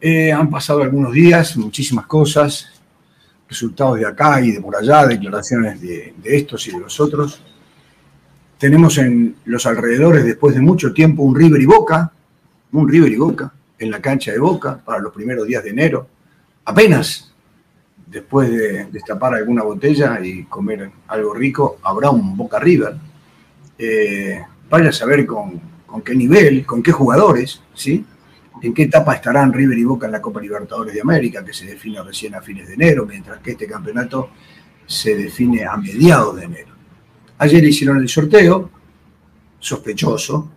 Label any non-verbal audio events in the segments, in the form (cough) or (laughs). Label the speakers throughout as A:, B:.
A: Eh, han pasado algunos días, muchísimas cosas, resultados de acá y de por allá, declaraciones de, estos y de los otros. Tenemos en los alrededores, después de mucho tiempo, un River y Boca, un River y Boca, en la cancha de Boca para los primeros días de enero. Apenas después de destapar alguna botella y comer algo rico, habrá un Boca River. Eh, vaya a saber con, qué nivel, con qué jugadores, ¿sí? En qué etapa estarán River y Boca en la Copa Libertadores de América, que se define recién a fines de enero, mientras que este campeonato se define a mediados de enero. Ayer hicieron el sorteo, sospechoso,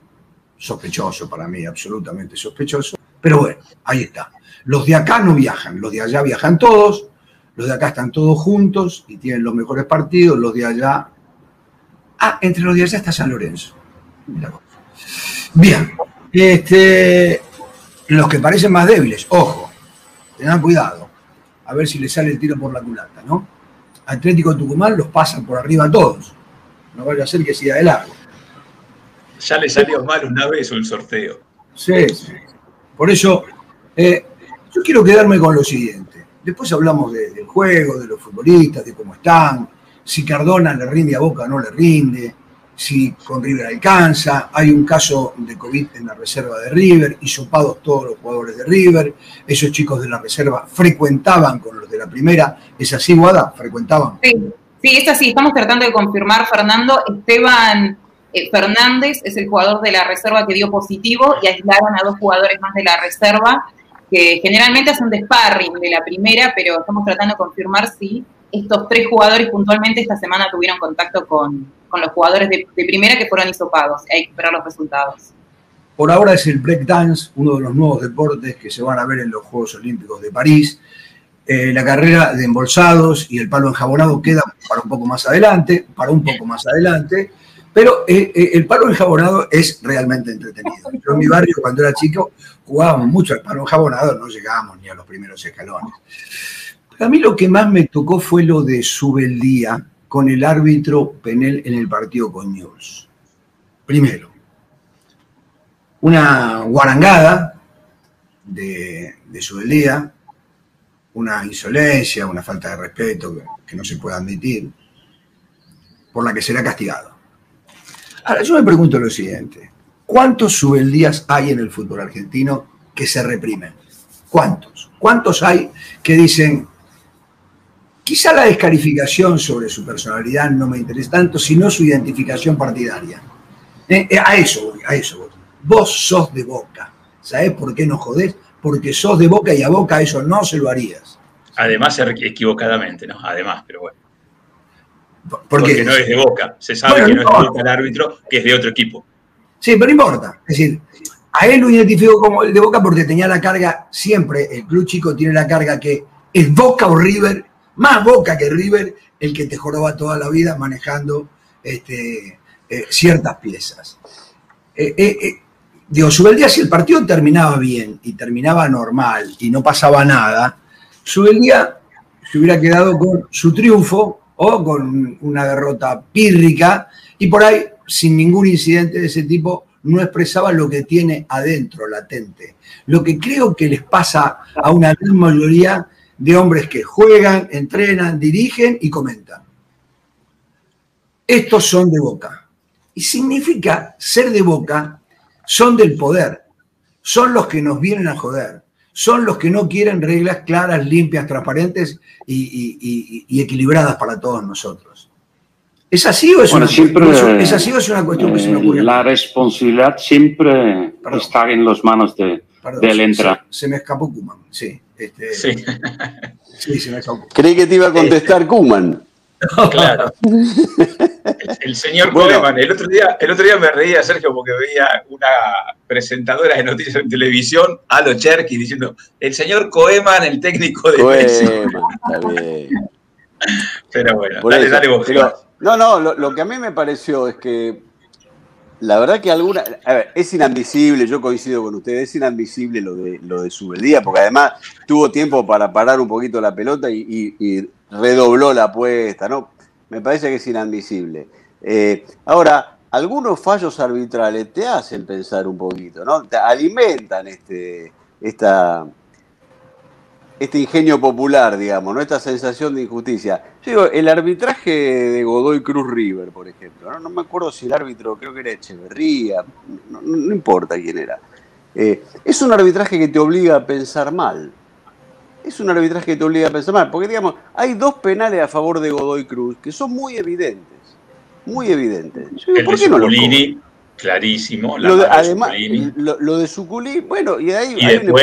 A: sospechoso para mí, absolutamente sospechoso, pero bueno, ahí está. Los de acá no viajan, los de allá viajan todos, los de acá están todos juntos y tienen los mejores partidos, los de allá... Ah, entre los de allá está San Lorenzo. Bien, este, los que parecen más débiles, ojo, tengan cuidado, a ver si les sale el tiro por la culata, ¿no? Atlético Tucumán los pasan por arriba a todos, no vaya a ser que siga de largo.
B: Ya le salió mal una vez el sorteo.
A: Sí, sí. Por eso, eh, yo quiero quedarme con lo siguiente. Después hablamos del juego, de los futbolistas, de cómo están, si Cardona le rinde a Boca o no le rinde, si con River alcanza. Hay un caso de COVID en la reserva de River, hisopados todos los jugadores de River. Esos chicos de la reserva frecuentaban con los de la primera. ¿Es así, Guada? ¿Frecuentaban?
C: Sí, sí, es así. Estamos tratando de confirmar, Fernando. Esteban eh, Fernández es el jugador de la reserva que dio positivo y aislaron a dos jugadores más de la reserva que generalmente hacen de sparring de la primera, pero estamos tratando de confirmar si estos tres jugadores puntualmente esta semana tuvieron contacto con, los jugadores de, primera que fueron hisopados. Hay que esperar los resultados.
A: Por ahora es el breakdance, uno de los nuevos deportes que se van a ver en los Juegos Olímpicos de París. Eh, la carrera de embolsados y el palo enjabonado queda para un poco más adelante, para un poco más adelante. Pero eh, eh, el palo enjabonado es realmente entretenido. Yo en mi barrio, cuando era chico, jugábamos mucho al palo enjabonado, no llegábamos ni a los primeros escalones. A mí lo que más me tocó fue lo de Subeldía con el árbitro Penel en el partido con. Primero, una guarangada de, de Subeldía, una insolencia, una falta de respeto que no se puede admitir, por la que será castigado. Ahora, yo me pregunto lo siguiente. ¿Cuántos subeldías hay en el fútbol argentino que se reprimen? ¿Cuántos? ¿Cuántos hay que dicen, quizá la descalificación sobre su personalidad no me interesa tanto, sino su identificación partidaria? Eh, eh, a eso voy, a eso voy. Vos sos de Boca. ¿Sabés por qué no jodés? Porque sos de Boca y a Boca eso no se lo harías.
B: Además, equivocadamente, ¿no? Además, pero bueno. Porque, no es de Boca. Se sabe que no, es de Boca el árbitro, que es de otro equipo.
A: Sí, pero no importa. Es decir, a él lo identifico como el de Boca porque tenía la carga, siempre el club chico tiene la carga que es Boca o River, más Boca que River, el que te joroba toda la vida manejando este, eh, ciertas piezas. Eh, eh, eh digo, Subeldía, si el partido terminaba bien y terminaba normal y no pasaba nada, Subeldía se hubiera quedado con su triunfo o con una derrota pírrica y por ahí, sin ningún incidente de ese tipo, no expresaba lo que tiene adentro, latente. Lo que creo que les pasa a una gran mayoría de hombres que juegan, entrenan, dirigen y comentan. Estos son de boca. Y significa ser de boca, son del poder, son los que nos vienen a joder son los que no quieren reglas claras, limpias, transparentes y, equilibradas para todos nosotros. ¿Es así o es, una, ¿es así o es una cuestión que se me ocurre?
D: La responsabilidad siempre está en las manos de, del entra.
A: Se, me escapó Kuman, sí. Este,
B: sí.
E: sí. se me escapó. Creí que te iba a contestar Kuman.
B: Claro. El, señor Koeman, el otro, día, el otro día me reía, Sergio, porque veía una presentadora de noticias en televisión, Alo Cherky, diciendo, el señor Koeman, el técnico de Koeman, Pero bueno, dale, dale vos.
E: no, no, lo, que a mí me pareció es que la verdad que alguna. A ver, es inadmisible, yo coincido con ustedes, es inadmisible lo de, lo de Subeldía, porque además tuvo tiempo para parar un poquito la pelota y redobló la apuesta, ¿no? Me parece que es inadmisible. Eh, ahora, algunos fallos arbitrales te hacen pensar un poquito, ¿no? Te alimentan este, esta, este ingenio popular, digamos, ¿no? esta sensación de injusticia. Yo digo, el arbitraje de Godoy Cruz River, por ejemplo, no, me acuerdo si el árbitro, creo que era Echeverría, no, importa quién era. Eh, es un arbitraje que te obliga a pensar mal. Es un arbitraje que te obliga a pensar mal, porque digamos, hay dos penales a favor de Godoy Cruz que son muy evidentes, muy evidentes.
B: ¿Por qué no lo clarísimo.
E: lo de, además, lo, de bueno, y ahí hay, un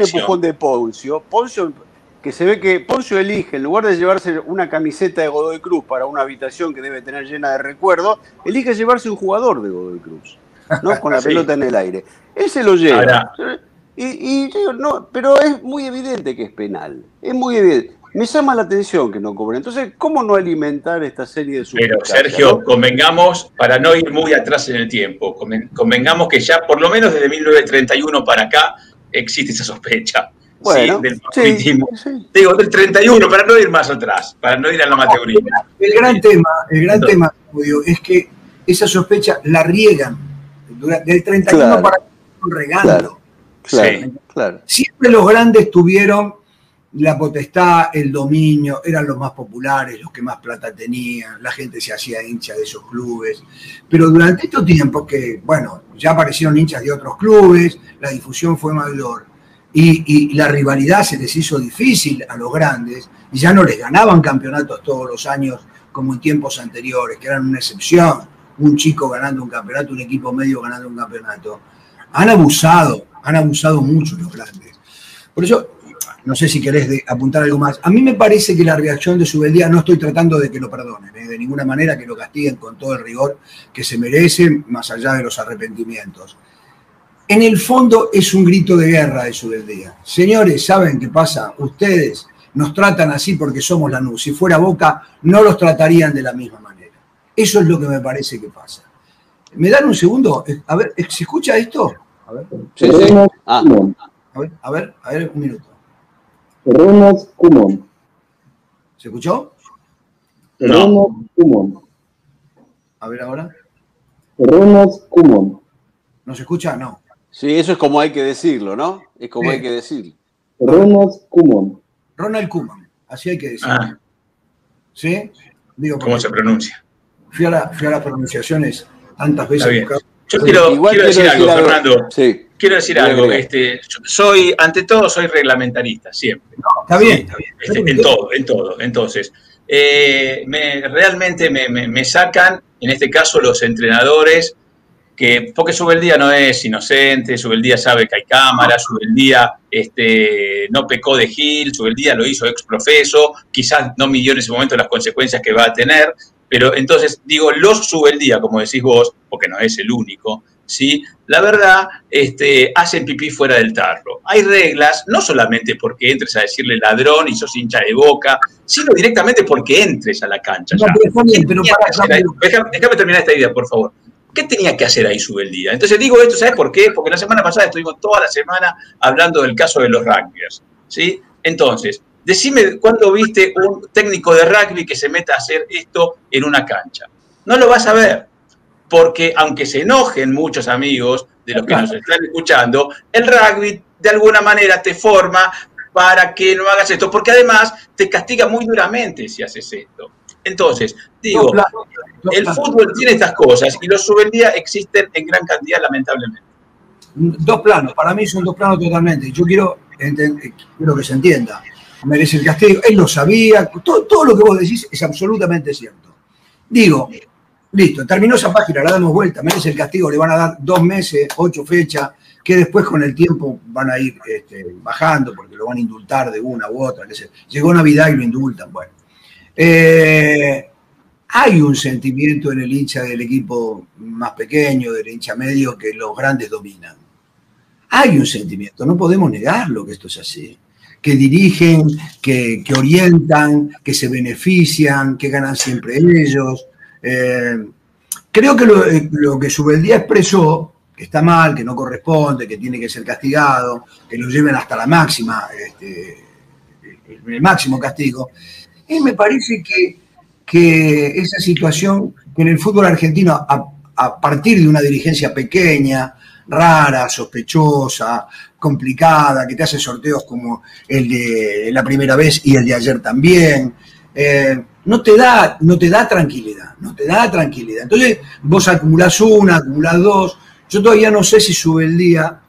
E: empujón, de Poncio. Poncio, que se ve que Poncio elige, en lugar de llevarse una camiseta de Godoy Cruz para una habitación que debe tener llena de recuerdos, elige llevarse un jugador de Godoy Cruz, ¿no? Con la (laughs) pelota en el aire. Él se lo lleva. y, y no, pero es muy evidente que es penal. Es muy evidente me llama la atención que no cobren. Entonces, ¿cómo no alimentar esta serie de
B: Pero Sergio, convengamos, para no ir muy atrás en el tiempo, convengamos que ya por lo menos desde 1931 para acá existe esa sospecha. Bueno, ¿sí? Del Digo, del 31, para no ir más atrás, para no ir a la materia.
A: El gran tema, el gran tema, es que esa sospecha la riegan del 31 para regando.
E: Claro, claro.
A: Siempre los grandes tuvieron la potestad, el dominio, eran los más populares, los que más plata tenían, la gente se hacía hincha de esos clubes. Pero durante estos tiempos que, bueno, ya aparecieron hinchas de otros clubes, la difusión fue mayor y, la rivalidad se les hizo difícil a los grandes y ya no les ganaban campeonatos todos los años como en tiempos anteriores, que eran una excepción, un chico ganando un campeonato, un equipo medio ganando un campeonato. Han abusado, han abusado mucho los grandes. Por eso no sé si querés apuntar algo más. A mí me parece que la reacción de Subeldía, no estoy tratando de que lo perdonen, ¿eh? de ninguna manera que lo castiguen con todo el rigor que se merece, más allá de los arrepentimientos. En el fondo es un grito de guerra de Subeldía. Señores, ¿saben qué pasa? Ustedes nos tratan así porque somos la NU. Si fuera Boca, no los tratarían de la misma manera. Eso es lo que me parece que pasa. ¿Me dan un segundo? A ver, ¿se escucha esto? A ver. Ah. A ver, a ver, a ver, un minuto.
F: Ronald Kumon.
A: ¿Se escuchó?
F: Ronald Kumon.
A: A ver ahora.
F: Ronald Kumon.
A: ¿No se escucha? No.
E: Sí, eso es como hay que decirlo, ¿no? Es como hay que decirlo.
F: Ronald Kumon.
A: Ronald Kumon, así hay que decirlo. Ah. ¿Sí?
B: Digo, ¿Cómo se pronuncia?
A: Fui a, las pronunciaciones tantas veces.
B: Yo quiero, decir, algo, Fernando. Sí. Quiero decir algo. Este, soy, ante todo, soy reglamentarista, siempre.
A: está bien, está bien.
B: Este, en todo, en todo. Entonces, eh, me, realmente me, sacan, en este caso, los entrenadores, que, porque día no es inocente, día sabe que hay cámaras, día este, no pecó de Gil, día lo hizo ex profeso, quizás no midió en ese momento las consecuencias que va a tener, pero entonces digo, los sube el día, como decís vos, porque no es el único, ¿sí? La verdad, este, hacen pipí fuera del tarro. Hay reglas, no solamente porque entres a decirle ladrón y sos hincha de boca, sino directamente porque entres a la cancha. déjame, terminar esta idea, por favor. ¿Qué tenía que hacer ahí sube el día? Entonces digo esto, ¿sabes por qué? Porque la semana pasada estuvimos toda la semana hablando del caso de los Rangers, ¿sí? Entonces, Decime cuándo viste un técnico de rugby que se meta a hacer esto en una cancha. No lo vas a ver, porque aunque se enojen muchos amigos de los que nos están escuchando, el rugby de alguna manera te forma para que no hagas esto, porque además te castiga muy duramente si haces esto. Entonces, digo, el fútbol tiene estas cosas y los subeldía existen en gran cantidad, lamentablemente.
A: Dos planos, para mí son dos planos totalmente. Yo quiero, quiero que se entienda merece el castigo. Él lo sabía, todo, lo que vos decís es absolutamente cierto. Digo, listo, terminó esa página, la damos vuelta, merece el castigo, le van a dar dos meses, ocho fechas, que después con el tiempo van a ir este, bajando porque lo van a indultar de una u otra. Llegó Navidad y lo indultan. Bueno, eh, hay un sentimiento en el hincha del equipo más pequeño, del hincha medio, que los grandes dominan. Hay un sentimiento, no podemos negarlo que esto es así que dirigen, que, orientan, que se benefician, que ganan siempre ellos. Eh, creo que lo, lo que Subeldía expresó, que está mal, que no corresponde, que tiene que ser castigado, que lo lleven hasta la máxima, este, el máximo castigo, y me parece que, que esa situación que en el fútbol argentino, a, a partir de una dirigencia pequeña, rara, sospechosa, complicada, que te hace sorteos como el de la primera vez y el de ayer también. Eh, no te da, no te da tranquilidad, no te da tranquilidad. Entonces, vos acumulás una, acumulás dos. Yo todavía no sé si sube el día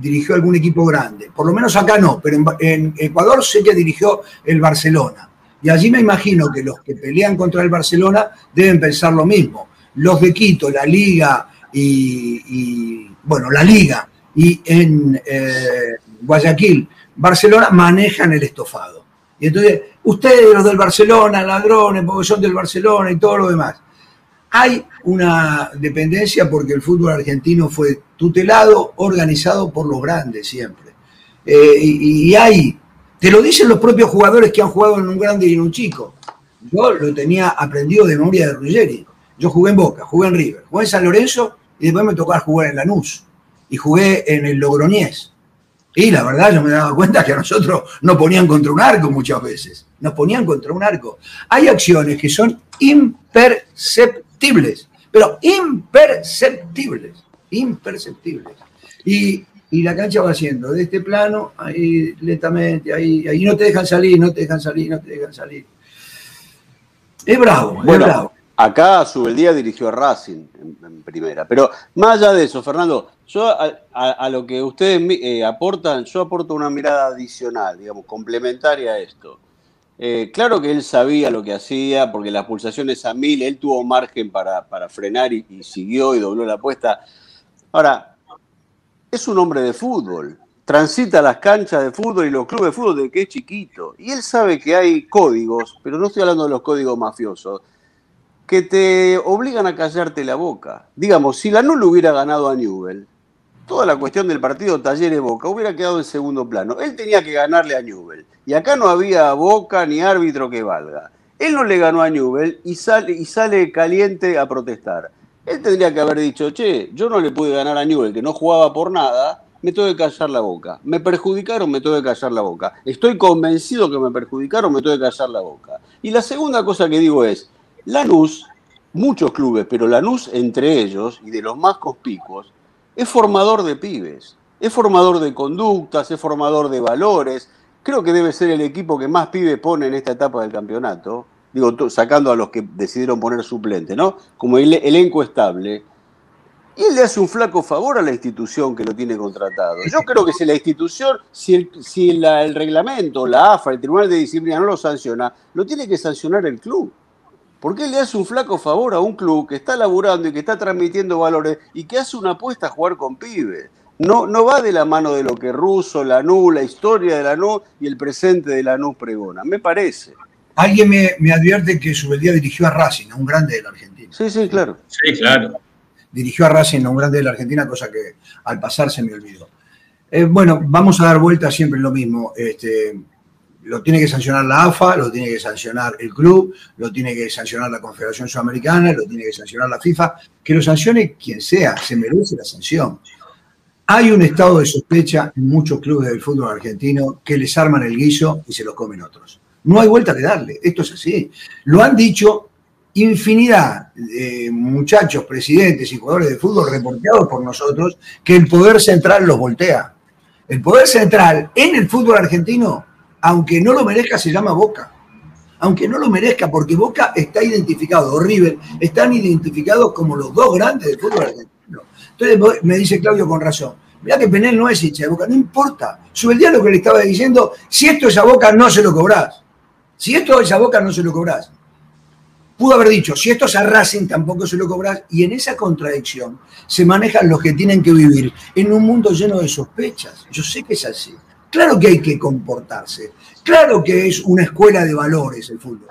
A: dirigió algún equipo grande. Por lo menos acá no, pero en, Ecuador sé que dirigió el Barcelona. Y allí me imagino que los que pelean contra el Barcelona deben pensar lo mismo. Los de Quito, la Liga y, bueno, la Liga y en eh, Guayaquil, Barcelona manejan el estofado. Y entonces, ustedes los del Barcelona, ladrones, porque son del Barcelona y todo lo demás. Hay una dependencia porque el fútbol argentino fue tutelado, organizado por los grandes siempre. Eh, y, hay, te lo dicen los propios jugadores que han jugado en un grande y en un chico. Yo lo tenía aprendido de memoria de Ruggeri. Yo jugué en Boca, jugué en River, jugué en San Lorenzo y después me tocó jugar en Lanús. Y jugué en el Logroñés. Y la verdad yo me daba cuenta que a nosotros nos ponían contra un arco muchas veces. Nos ponían contra un arco. Hay acciones que son imperceptibles pero imperceptibles, imperceptibles. Y, la cancha va haciendo de este plano, ahí lentamente, ahí, ahí no te dejan salir, no te dejan salir, no te dejan salir. Es bravo, es bravo.
E: Acá Subeldía dirigió a Racing en, primera. Pero más allá de eso, Fernando, yo a, lo que ustedes eh, aportan, yo aporto una mirada adicional, digamos, complementaria a esto. Eh, claro que él sabía lo que hacía, porque las pulsaciones a mil, él tuvo margen para, frenar y, siguió y dobló la apuesta. Ahora, es un hombre de fútbol, transita las canchas de fútbol y los clubes de fútbol de que es chiquito. Y él sabe que hay códigos, pero no estoy hablando de los códigos mafiosos, que te obligan a callarte la boca. Digamos, si la NUL hubiera ganado a Newell, toda la cuestión del partido Talleres Boca hubiera quedado en segundo plano. Él tenía que ganarle a Newell. Y acá no había Boca ni árbitro que valga. Él no le ganó a Newell y sale, y sale caliente a protestar. Él tendría que haber dicho, che, yo no le pude ganar a Newell, que no jugaba por nada, me tengo que callar la boca. Me perjudicaron, me tengo que callar la boca. Estoy convencido que me perjudicaron, me tengo que callar la boca. Y la segunda cosa que digo es, Lanús, muchos clubes, pero Lanús entre ellos, y de los más conspicuos, es formador de pibes, es formador de conductas, es formador de valores. Creo que debe ser el equipo que más pibes pone en esta etapa del campeonato. Digo, sacando a los que decidieron poner suplente, ¿no? Como el elenco estable. Y él le hace un flaco favor a la institución que lo tiene contratado. Yo creo que si la institución, si el, si el reglamento, la AFA, el Tribunal de Disciplina no lo sanciona, lo tiene que sancionar el club. ¿Por qué le hace un flaco favor a un club que está laburando y que está transmitiendo valores y que hace una apuesta a jugar con pibes? No, no va de la mano de lo que Russo, Lanús, la historia de Lanús y el presente de Lanús pregona, me parece.
A: Alguien me, advierte que Subeldía dirigió a Racing, a un grande de la Argentina.
E: Sí, sí, claro.
B: Sí, claro.
A: Dirigió a Racing, a un grande de la Argentina, cosa que al pasar se me olvidó. Eh, bueno, vamos a dar vuelta siempre lo mismo. Este, lo tiene que sancionar la AFA, lo tiene que sancionar el club, lo tiene que sancionar la Confederación Sudamericana, lo tiene que sancionar la FIFA, que lo sancione quien sea, se merece la sanción. Hay un estado de sospecha en muchos clubes del fútbol argentino que les arman el guiso y se lo comen otros. No hay vuelta que darle, esto es así. Lo han dicho infinidad de muchachos, presidentes y jugadores de fútbol reporteados por nosotros que el poder central los voltea. El poder central en el fútbol argentino aunque no lo merezca, se llama Boca. Aunque no lo merezca, porque Boca está identificado, o River, están identificados como los dos grandes del fútbol argentino. Entonces me dice Claudio con razón. Mira que Penel no es hincha de Boca, no importa. Sube el día lo que le estaba diciendo, si esto es a Boca, no se lo cobrás. Si esto es a Boca, no se lo cobrás. Pudo haber dicho, si esto es a Racing, tampoco se lo cobrás. Y en esa contradicción se manejan los que tienen que vivir en un mundo lleno de sospechas. Yo sé que es así. Claro que hay que comportarse. Claro que es una escuela de valores el fútbol,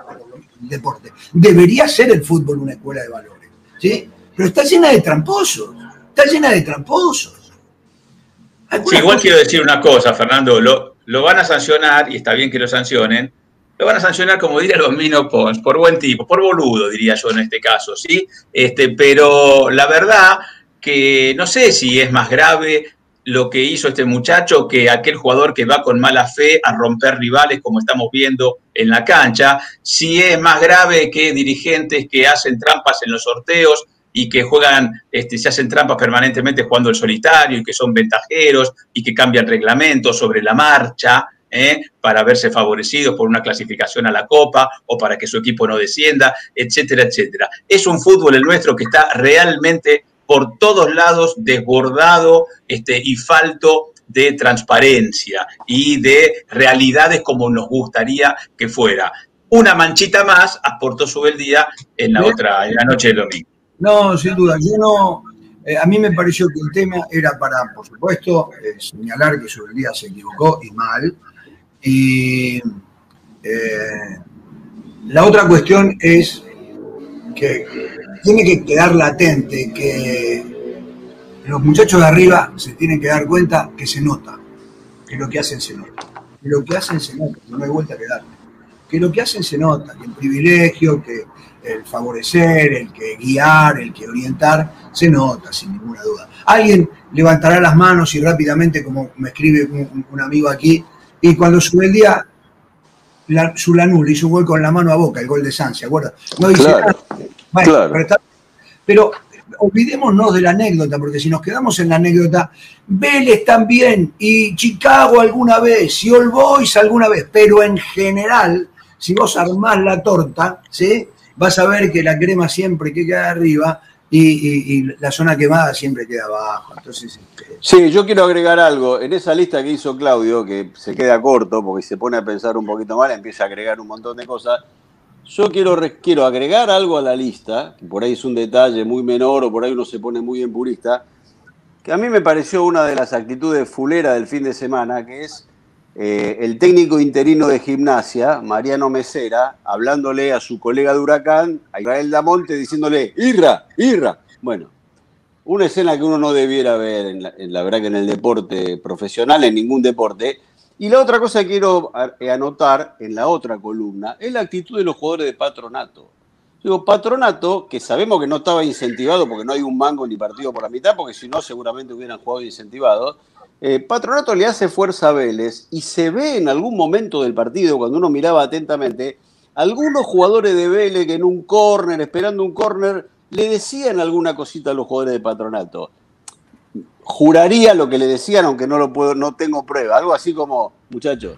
A: el deporte. Debería ser el fútbol una escuela de valores. ¿sí? Pero está llena de tramposos. Está llena de tramposos.
B: Sí, igual quiero decir una cosa, Fernando. Lo, lo, van a sancionar, y está bien que lo sancionen, lo van a sancionar, como diría los Mino Pons, por buen tipo, por boludo, diría yo en este caso, ¿sí? Este, pero la verdad que no sé si es más grave lo que hizo este muchacho que aquel jugador que va con mala fe a romper rivales, como estamos viendo en la cancha, si es más grave que dirigentes que hacen trampas en los sorteos, y que juegan, este, se hacen trampas permanentemente jugando el solitario y que son ventajeros y que cambian reglamentos sobre la marcha. ¿eh? para verse favorecidos por una clasificación a la Copa o para que su equipo no descienda, etcétera, etcétera. Es un fútbol el nuestro que está realmente por todos lados desbordado este, y falto de transparencia y de realidades como nos gustaría que fuera. Una manchita más aportó su día en la otra, en la noche del domingo.
A: No, sin duda, yo no, eh, a mí me pareció que el tema era para, por supuesto, eh, señalar que día se equivocó y mal. Y eh, la otra cuestión es que tiene que quedar latente que los muchachos de arriba se tienen que dar cuenta que se nota, que lo que hacen se nota, que lo que hacen se nota, no hay vuelta que darle, que lo que hacen se nota, que el privilegio, que el favorecer, el que guiar, el que orientar, se nota sin ninguna duda. Alguien levantará las manos y rápidamente, como me escribe un, amigo aquí, y cuando sube el día, la, su Lanul hizo un gol con la mano a boca, el gol de San, ¿se acuerda? No dice nada. Bueno, pero, olvidémonos de la anécdota, porque si nos quedamos en la anécdota, Vélez también, y Chicago alguna vez, y All Boys alguna vez, pero en general, si vos armás la torta, ¿sí? vas a ver que la crema siempre queda arriba y, la zona quemada siempre queda abajo. Entonces,
E: este, Sí, yo quiero agregar algo. En esa lista que hizo Claudio, que se queda corto porque se pone a pensar un poquito mal, empieza a agregar un montón de cosas. Yo quiero, quiero agregar algo a la lista, que por ahí es un detalle muy menor o por ahí uno se pone muy en purista, que a mí me pareció una de las actitudes fulera del fin de semana, que es eh, el técnico interino de gimnasia, Mariano Mesera, hablándole a su colega de Huracán, a Israel Damonte, diciéndole, Irra, Irra. Bueno, una escena que uno no debiera ver, en la, en la verdad que en el deporte profesional, en ningún deporte, y la otra cosa que quiero eh, anotar en la otra columna es la actitud de los jugadores de patronato. Digo, patronato, que sabemos que no estaba incentivado porque no hay un mango ni partido por la mitad, porque si no seguramente hubieran jugado incentivados. Eh, patronato le hace fuerza a Vélez y se ve en algún momento del partido, cuando uno miraba atentamente, algunos jugadores de Vélez que en un córner, esperando un córner, le decían alguna cosita a los jugadores de patronato juraría lo que le decían, aunque no lo puedo, no tengo prueba. Algo así como, muchachos.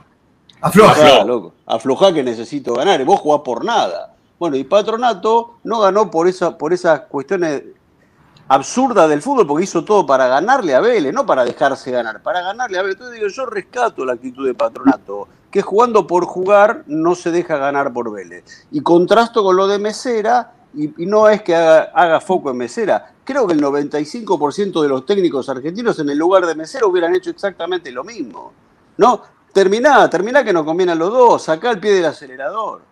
A: Afloja.
E: loco. Afloja que necesito ganar. Y vos jugás por nada. Bueno, y Patronato no ganó por, esa, por esas cuestiones absurdas del fútbol, porque hizo todo para ganarle a Vélez, no para dejarse ganar, para ganarle a Vélez. Entonces digo, yo rescato la actitud de Patronato, que jugando por jugar no se deja ganar por Vélez. Y contrasto con lo de Mesera, y, no es que haga, foco en Mesera, creo que el 95% de los técnicos argentinos en el lugar de Mesera hubieran hecho exactamente lo mismo. ¿No? Terminá, terminá que nos conviene a los dos, sacá el pie del acelerador.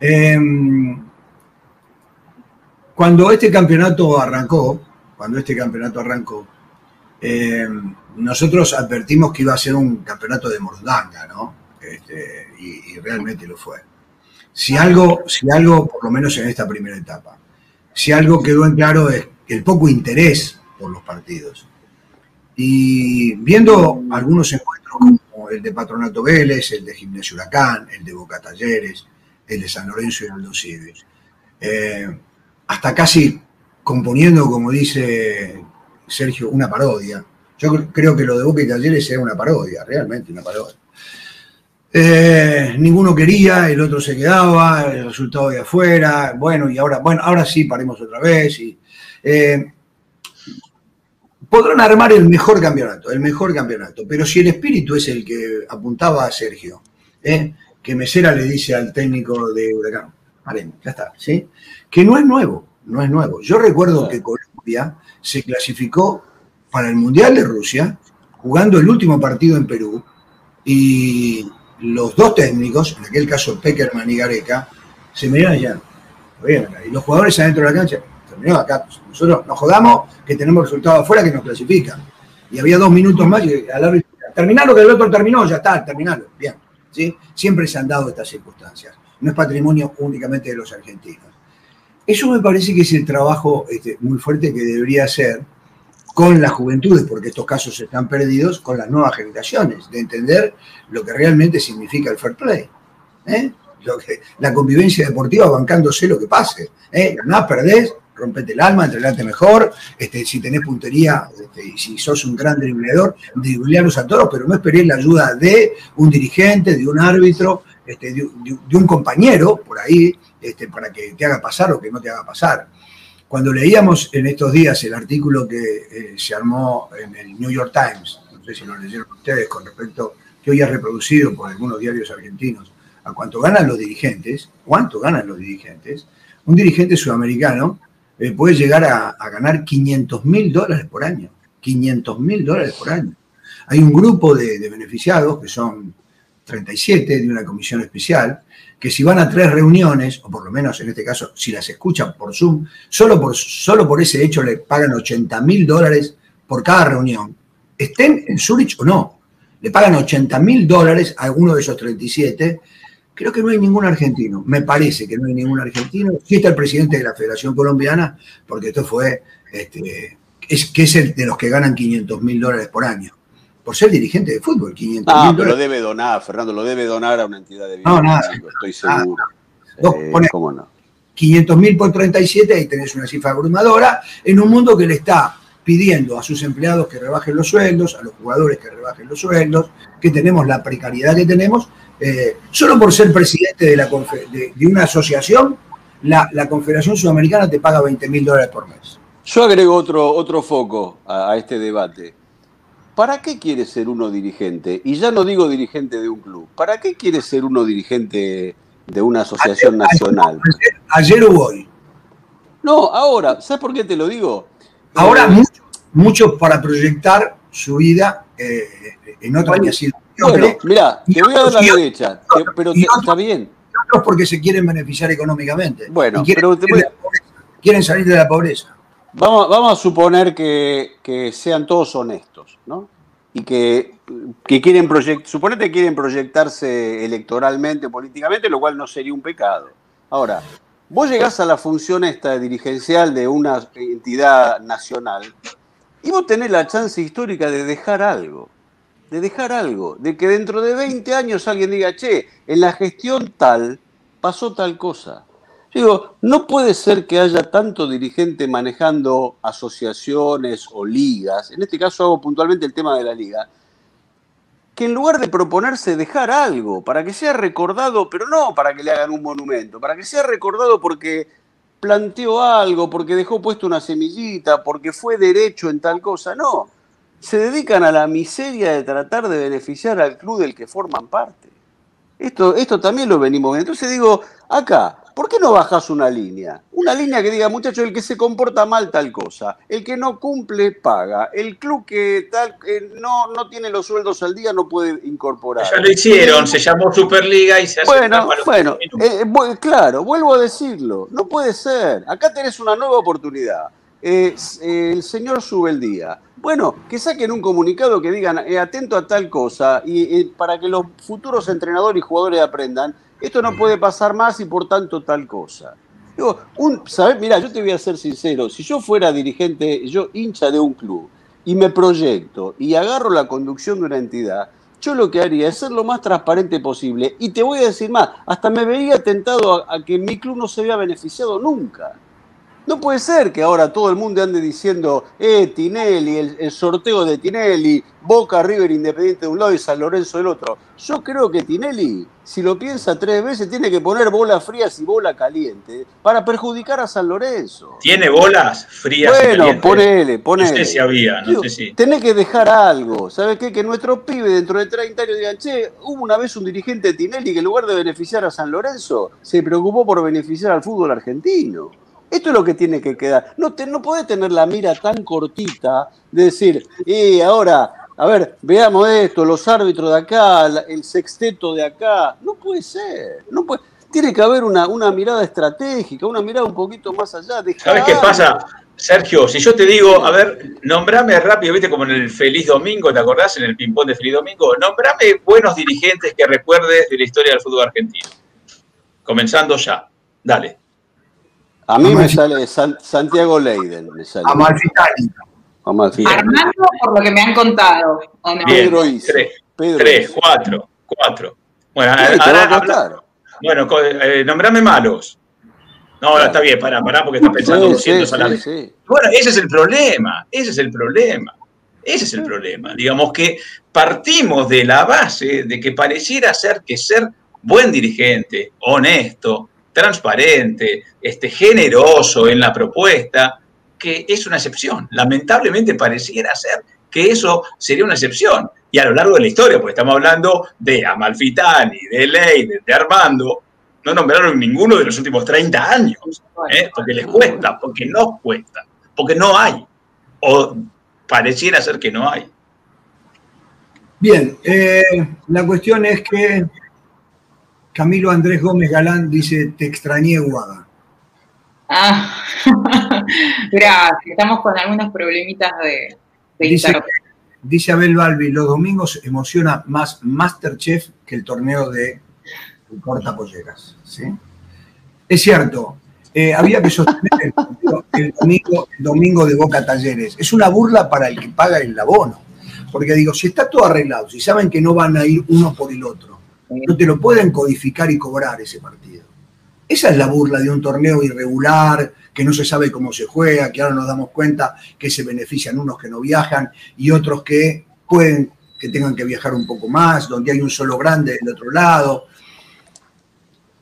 A: Em, cuando este campeonato arrancó, cuando este campeonato arrancó, em, nosotros advertimos que iba a ser un campeonato de mordanga, ¿no? Este, y realmente lo fue. Si algo, si algo, por lo menos en esta primera etapa, si algo quedó en claro es el poco interés por los partidos. Y viendo algunos encuentros como el de Patronato Vélez, el de Gimnasio Huracán, el de Boca Talleres, el de San Lorenzo y Aldo Cives, eh, hasta casi componiendo, como dice Sergio, una parodia. Yo creo que lo de Boca y Talleres era una parodia, realmente una parodia. Eh, ninguno quería, el otro se quedaba, el resultado de afuera, bueno, y ahora, bueno, ahora sí paremos otra vez. Y, eh, podrán armar el mejor campeonato, el mejor campeonato, pero si el espíritu es el que apuntaba a Sergio, eh, que Mesera le dice al técnico de Huracán, haremos, ya está, ¿sí? Que no es nuevo, no es nuevo. Yo recuerdo que Colombia se clasificó para el Mundial de Rusia, jugando el último partido en Perú, y los dos técnicos, en aquel caso Peckerman y Gareca, se miraron allá. Y los jugadores adentro de la cancha, terminó acá. Nosotros nos jodamos que tenemos resultados afuera que nos clasifican. Y había dos minutos más y al árbitro, terminaron que el otro terminó, ya está, terminaron. Bien. ¿sí? Siempre se han dado estas circunstancias. No es patrimonio únicamente de los argentinos. Eso me parece que es el trabajo este, muy fuerte que debería hacer con las juventudes, porque estos casos están perdidos, con las nuevas generaciones, de entender lo que realmente significa el fair play. ¿eh? Lo que, la convivencia deportiva bancándose lo que pase. ¿eh? Ganás, perdés, rompete el alma, entrenate mejor, este, si tenés puntería, este, y si sos un gran dribleador, driblearos a todos, pero no esperéis la ayuda de un dirigente, de un árbitro, este, de, de- un compañero por ahí, este, para que te haga pasar o que no te haga pasar. Cuando leíamos en estos días el artículo que eh, se armó en el New York Times, no sé si lo leyeron ustedes, con respecto, que hoy es reproducido por algunos diarios argentinos, a cuánto ganan los dirigentes, cuánto ganan los dirigentes, un dirigente sudamericano eh, puede llegar a, ganar 500 mil dólares por año. 500 mil dólares por año. Hay un grupo de beneficiados, que son 37 de una comisión especial, que si van a tres reuniones, o por lo menos en este caso, si las escuchan por Zoom, solo por, solo por ese hecho le pagan 80 mil dólares por cada reunión, estén en Zurich o no. Le pagan 80 mil dólares a alguno de esos 37. Creo que no hay ningún argentino. Me parece que no hay ningún argentino. Sí está el presidente de la Federación Colombiana, porque esto fue, este, es, que es el de los que ganan 500 mil dólares por año. Por ser dirigente de fútbol, 500
E: Ah, pero lo debe donar, Fernando, lo debe donar a una entidad de
A: No,
E: bienes,
A: nada.
E: chico, estoy
A: Nada.
E: seguro.
A: Vos
E: Eh,
A: ponés
E: ¿Cómo no?
A: 500 mil por 37, ahí tenés una cifra abrumadora, en un mundo que le está pidiendo a sus empleados que rebajen los sueldos, a los jugadores que rebajen los sueldos, que tenemos la precariedad que tenemos, eh, solo por ser presidente de, la confe- de, de una asociación, la, la Confederación Sudamericana te paga 20 mil dólares por mes.
E: Yo agrego otro, otro foco a, a este debate. ¿Para qué quiere ser uno dirigente? Y ya no digo dirigente de un club. ¿Para qué quiere ser uno dirigente de una asociación nacional?
A: Ayer, o hoy.
E: No, ahora, ¿sabes por qué te lo digo?
A: Ahora
E: Eh,
A: muchos mucho para proyectar su vida eh, en otra
E: Bueno,
A: mediocre,
E: mira, te voy a dar la
A: y
E: derecha, pero te-
A: otros-
E: está bien.
A: otros porque se quieren beneficiar económicamente.
E: Bueno,
A: Y quieren,
E: pero te voy-
A: quieren salir de la pobreza.
E: Vamos, vamos a suponer que, sean todos honestos, ¿no? Y que, que quieren proyectar, suponete que quieren proyectarse electoralmente, políticamente, lo cual no sería un pecado. Ahora, vos llegás a la función esta dirigencial de una entidad nacional y vos tenés la chance histórica de dejar algo, de dejar algo, de que dentro de 20 años alguien diga, che, en la gestión tal pasó tal cosa. Digo, no puede ser que haya tanto dirigente manejando asociaciones o ligas, en este caso hago puntualmente el tema de la liga, que en lugar de proponerse dejar algo para que sea recordado, pero no para que le hagan un monumento, para que sea recordado porque planteó algo, porque dejó puesto una semillita, porque fue derecho en tal cosa, no. Se dedican a la miseria de tratar de beneficiar al club del que forman parte. Esto, esto también lo venimos viendo. Entonces digo, acá, ¿por qué no bajas una línea? Una línea que diga, muchachos, el que se comporta mal tal cosa, el que no cumple paga, el club que tal eh, no, no tiene los sueldos al día no puede incorporar.
B: Ya lo hicieron, se llamó Superliga y se hace
E: Bueno, bueno, eh, bu- claro, vuelvo a decirlo, no puede ser. Acá tenés una nueva oportunidad. Eh, eh, el señor sube el día. Bueno, que saquen un comunicado que digan, eh, atento a tal cosa, y eh, para que los futuros entrenadores y jugadores aprendan, esto no puede pasar más y por tanto tal cosa. Digo, ¿sabes? Mira, yo te voy a ser sincero, si yo fuera dirigente, yo hincha de un club, y me proyecto y agarro la conducción de una entidad, yo lo que haría es ser lo más transparente posible. Y te voy a decir más, hasta me veía tentado a, a que mi club no se vea beneficiado nunca. No puede ser que ahora todo el mundo ande diciendo, eh, Tinelli, el, el sorteo de Tinelli, Boca, River, Independiente de un lado y San Lorenzo del otro. Yo creo que Tinelli, si lo piensa tres veces, tiene que poner bolas frías y bola caliente para perjudicar a San Lorenzo.
B: ¿Tiene bolas frías? y
E: Bueno,
B: calientes?
E: ponele, ponele.
B: No sé si había, no
E: Digo,
B: sé si.
E: Tenés que dejar algo. ¿Sabes qué? Que nuestros pibes dentro de 30 años digan, che, hubo una vez un dirigente de Tinelli que en lugar de beneficiar a San Lorenzo, se preocupó por beneficiar al fútbol argentino. Esto es lo que tiene que quedar. No, te, no podés tener la mira tan cortita de decir, y ahora, a ver, veamos esto, los árbitros de acá, el sexteto de acá. No puede ser. No puede, tiene que haber una, una mirada estratégica, una mirada un poquito más allá. dejar
B: ¿Sabes qué pasa? Sergio, si yo te digo, a ver, nombrame rápido, viste como en el Feliz Domingo, ¿te acordás? En el ping-pong de Feliz Domingo, nombrame buenos dirigentes que recuerdes de la historia del fútbol argentino. Comenzando ya. Dale.
E: A mí me sale San- Santiago Leiden. Me sale.
A: Amalfitani.
C: Armando, por lo que me han contado. ¿o no?
B: Bien.
E: Pedro Iso.
B: Tres.
E: Pedro
B: Tres,
E: Iso.
B: cuatro, cuatro. Bueno,
E: Sí,
B: ahora habla- bueno, eh, nombrame malos. No, está bien, pará, pará, porque estás pensando 200 a la vez. Bueno, ese es el problema, ese es el problema. Ese es el problema. Digamos que partimos de la base de que pareciera ser que ser buen dirigente, honesto, transparente, este, generoso en la propuesta, que es una excepción. Lamentablemente pareciera ser que eso sería una excepción. Y a lo largo de la historia, porque estamos hablando de Amalfitani, de Leiden, de Armando, no nombraron ninguno de los últimos 30 años, ¿eh? porque les cuesta, porque no cuesta, porque no hay, o pareciera ser que no hay.
A: Bien, eh, la cuestión es que Camilo Andrés Gómez Galán dice, te extrañé, Guada.
C: Ah, (laughs) gracias, estamos con algunos problemitas de,
A: dice, dice Abel Balbi, los domingos emociona más Masterchef que el torneo de corta polleras. ¿sí? Es cierto, eh, había que sostener el, domingo, de Boca Talleres. Es una burla para el que paga el abono. Porque digo, si está todo arreglado, si saben que no van a ir uno por el otro, no te lo pueden codificar y cobrar ese partido. Esa es la burla de un torneo irregular, que no se sabe cómo se juega, que ahora nos damos cuenta que se benefician unos que no viajan y otros que pueden que tengan que viajar un poco más, donde hay un solo grande del otro lado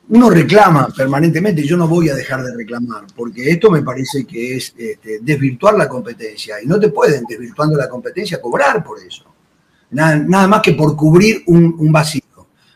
A: uno reclama permanentemente, yo no voy a dejar de reclamar, porque esto me parece que es este, desvirtuar la competencia, y no te pueden, desvirtuando la competencia, cobrar por eso. Nada, más que por cubrir un, vacío.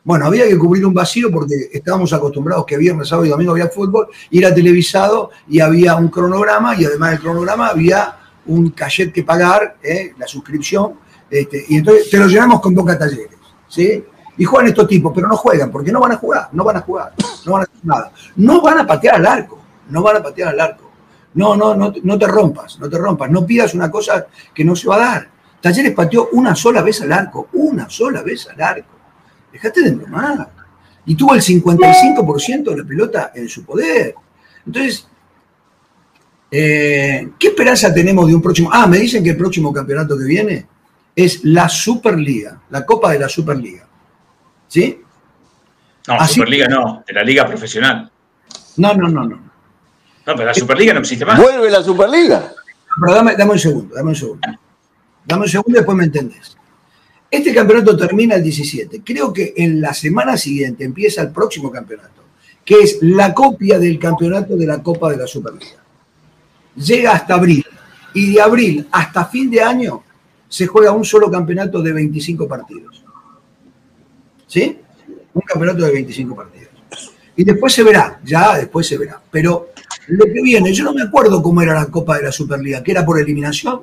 A: Bueno, había que cubrir un vacío porque estábamos acostumbrados que viernes, sábado y domingo había fútbol, y era televisado y había un cronograma, y además del cronograma había un cachet que pagar, ¿eh? la suscripción, este, y entonces te lo llenamos con Boca Talleres. ¿sí? Y juegan estos tipos, pero no juegan, porque no van a jugar, no van a jugar, no van a hacer nada. No van a patear al arco, no van a patear al arco. No, no, no, no te rompas, no te rompas, no pidas una cosa que no se va a dar. Talleres pateó una sola vez al arco, una sola vez al arco. Dejate de bromar. Y tuvo el 55% de la pelota en su poder. Entonces, eh, ¿qué esperanza tenemos de un próximo? Ah, me dicen que el próximo campeonato que viene es la Superliga, la Copa de la Superliga. ¿Sí?
B: No, Superliga no, de la Liga Profesional.
A: No, no, no, no.
B: No, pero la Superliga no existe más.
E: Vuelve la Superliga.
A: Pero dame, un segundo, dame un segundo. Dame un segundo y después me entendés. Este campeonato termina el 17. Creo que en la semana siguiente empieza el próximo campeonato, que es la copia del campeonato de la Copa de la Superliga. Llega hasta abril. Y de abril hasta fin de año se juega un solo campeonato de 25 partidos. ¿sí? Un campeonato de 25 partidos. Y después se verá, ya después se verá. Pero lo que viene, yo no me acuerdo cómo era la Copa de la Superliga, que era por eliminación.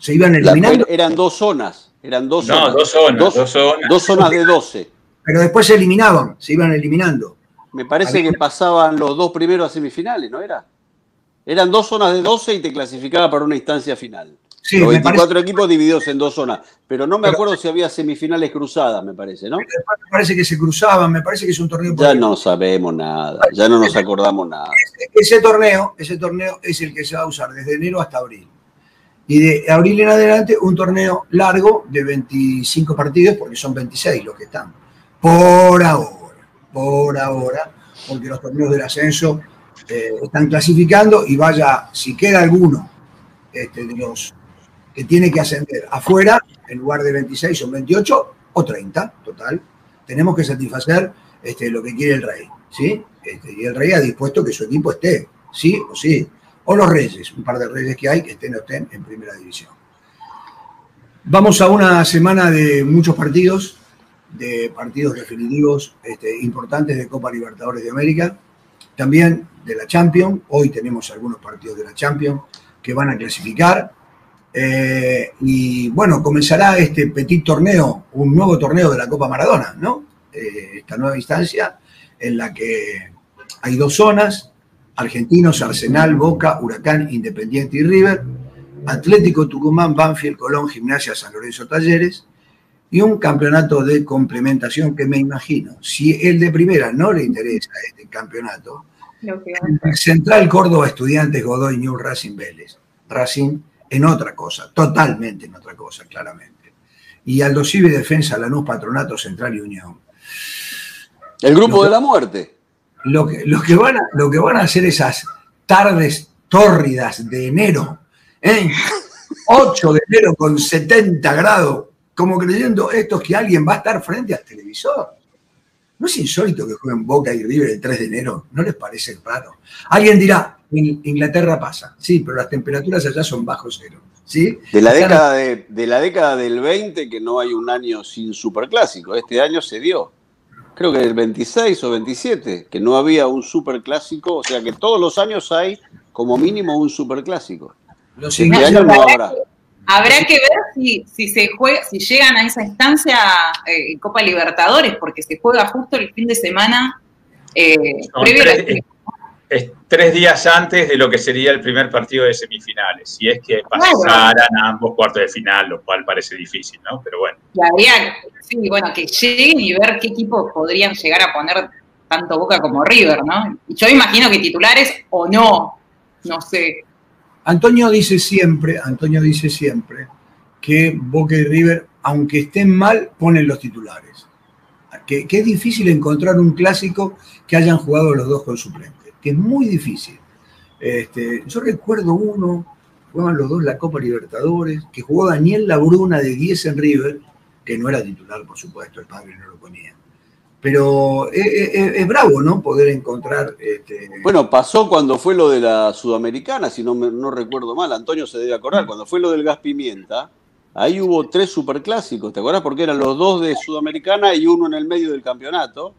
A: Se iban eliminando.
E: eran dos zonas, eran dos
B: zonas. No, dos zonas, dos, zonas.
E: Dos zonas de 12.
A: Pero después se eliminaban, se iban eliminando.
E: Me parece que pasaban los dos primeros a semifinales, ¿no era? Eran dos zonas de 12 y te clasificaba para una instancia final. Sí, 24 equipos divididos en dos zonas. Pero no me acuerdo si había semifinales cruzadas, me parece, ¿no? Me
A: parece que se cruzaban, me parece que es un torneo.
E: Ya no sabemos nada, ya no nos acordamos nada.
A: Ese, torneo, ese torneo es el que se va a usar desde enero hasta abril. Y de abril en adelante, un torneo largo de 25 partidos, porque son 26 los que están. Por ahora, por ahora, porque los torneos del ascenso eh, están clasificando y vaya, si queda alguno este, de los que tiene que ascender afuera, en lugar de 26 son 28 o 30, total. Tenemos que satisfacer este, lo que quiere el rey, ¿sí? Este, y el rey ha dispuesto que su equipo esté, sí o sí. O los reyes, un par de reyes que hay que estén o estén en primera división. Vamos a una semana de muchos partidos, de partidos definitivos este, importantes de Copa Libertadores de América, también de la Champions. Hoy tenemos algunos partidos de la Champions que van a clasificar. Eh, y bueno, comenzará este petit torneo, un nuevo torneo de la Copa Maradona, ¿no? Eh, esta nueva instancia en la que hay dos zonas, Argentinos, Arsenal, Boca, Huracán, Independiente y River, Atlético Tucumán, Banfield, Colón, Gimnasia, San Lorenzo, Talleres, y un campeonato de complementación que me imagino, si el de primera no le interesa este campeonato, Central Córdoba, Estudiantes, Godoy, New Racing Vélez. Racing en otra cosa, totalmente en otra cosa, claramente. Y Aldo Civi Defensa, Lanús, Patronato, Central y Unión.
E: El grupo de la muerte.
A: Lo que, lo que, van, a, lo que van a hacer esas tardes tórridas de enero, ¿eh? 8 de enero con 70 grados, como creyendo esto que alguien va a estar frente al televisor. ¿No es insólito que jueguen Boca y River el 3 de enero? ¿No les parece raro? Alguien dirá, en Inglaterra pasa, sí, pero las temperaturas allá son bajo cero. ¿sí?
E: De la, década de, de la década del 20 que no hay un año sin superclásico, este año se dio creo que el 26 o 27, que no había un superclásico, o sea que todos los años hay como mínimo un superclásico.
C: Los este año no habrá. Habrá que ver si, si se juega, si llegan a esa instancia eh, Copa Libertadores, porque se juega justo el fin de semana
B: eh, previo tres, es tres días antes de lo que sería el primer partido de semifinales, si es que pasaran a ambos cuartos de final, lo cual parece difícil, ¿no? Pero bueno.
C: sí, bueno, que lleguen y ver qué equipo podrían llegar a poner tanto Boca como River, ¿no? Yo imagino que titulares o no, no sé.
A: Antonio dice siempre, Antonio dice siempre que Boca y River, aunque estén mal, ponen los titulares. Que, es difícil encontrar un clásico que hayan jugado los dos con suplente, es muy difícil. Este, yo recuerdo uno, jugaban los dos la Copa Libertadores, que jugó Daniel Labruna de 10 en River, que no era titular, por supuesto, el padre no lo ponía pero es, bravo, ¿no? Poder encontrar. Este...
E: Bueno, pasó cuando fue lo de la Sudamericana, si no, no recuerdo mal, Antonio se debe acordar, cuando fue lo del gas pimienta, ahí hubo tres superclásicos, ¿te acuerdas? Porque eran los dos de Sudamericana y uno en el medio del campeonato,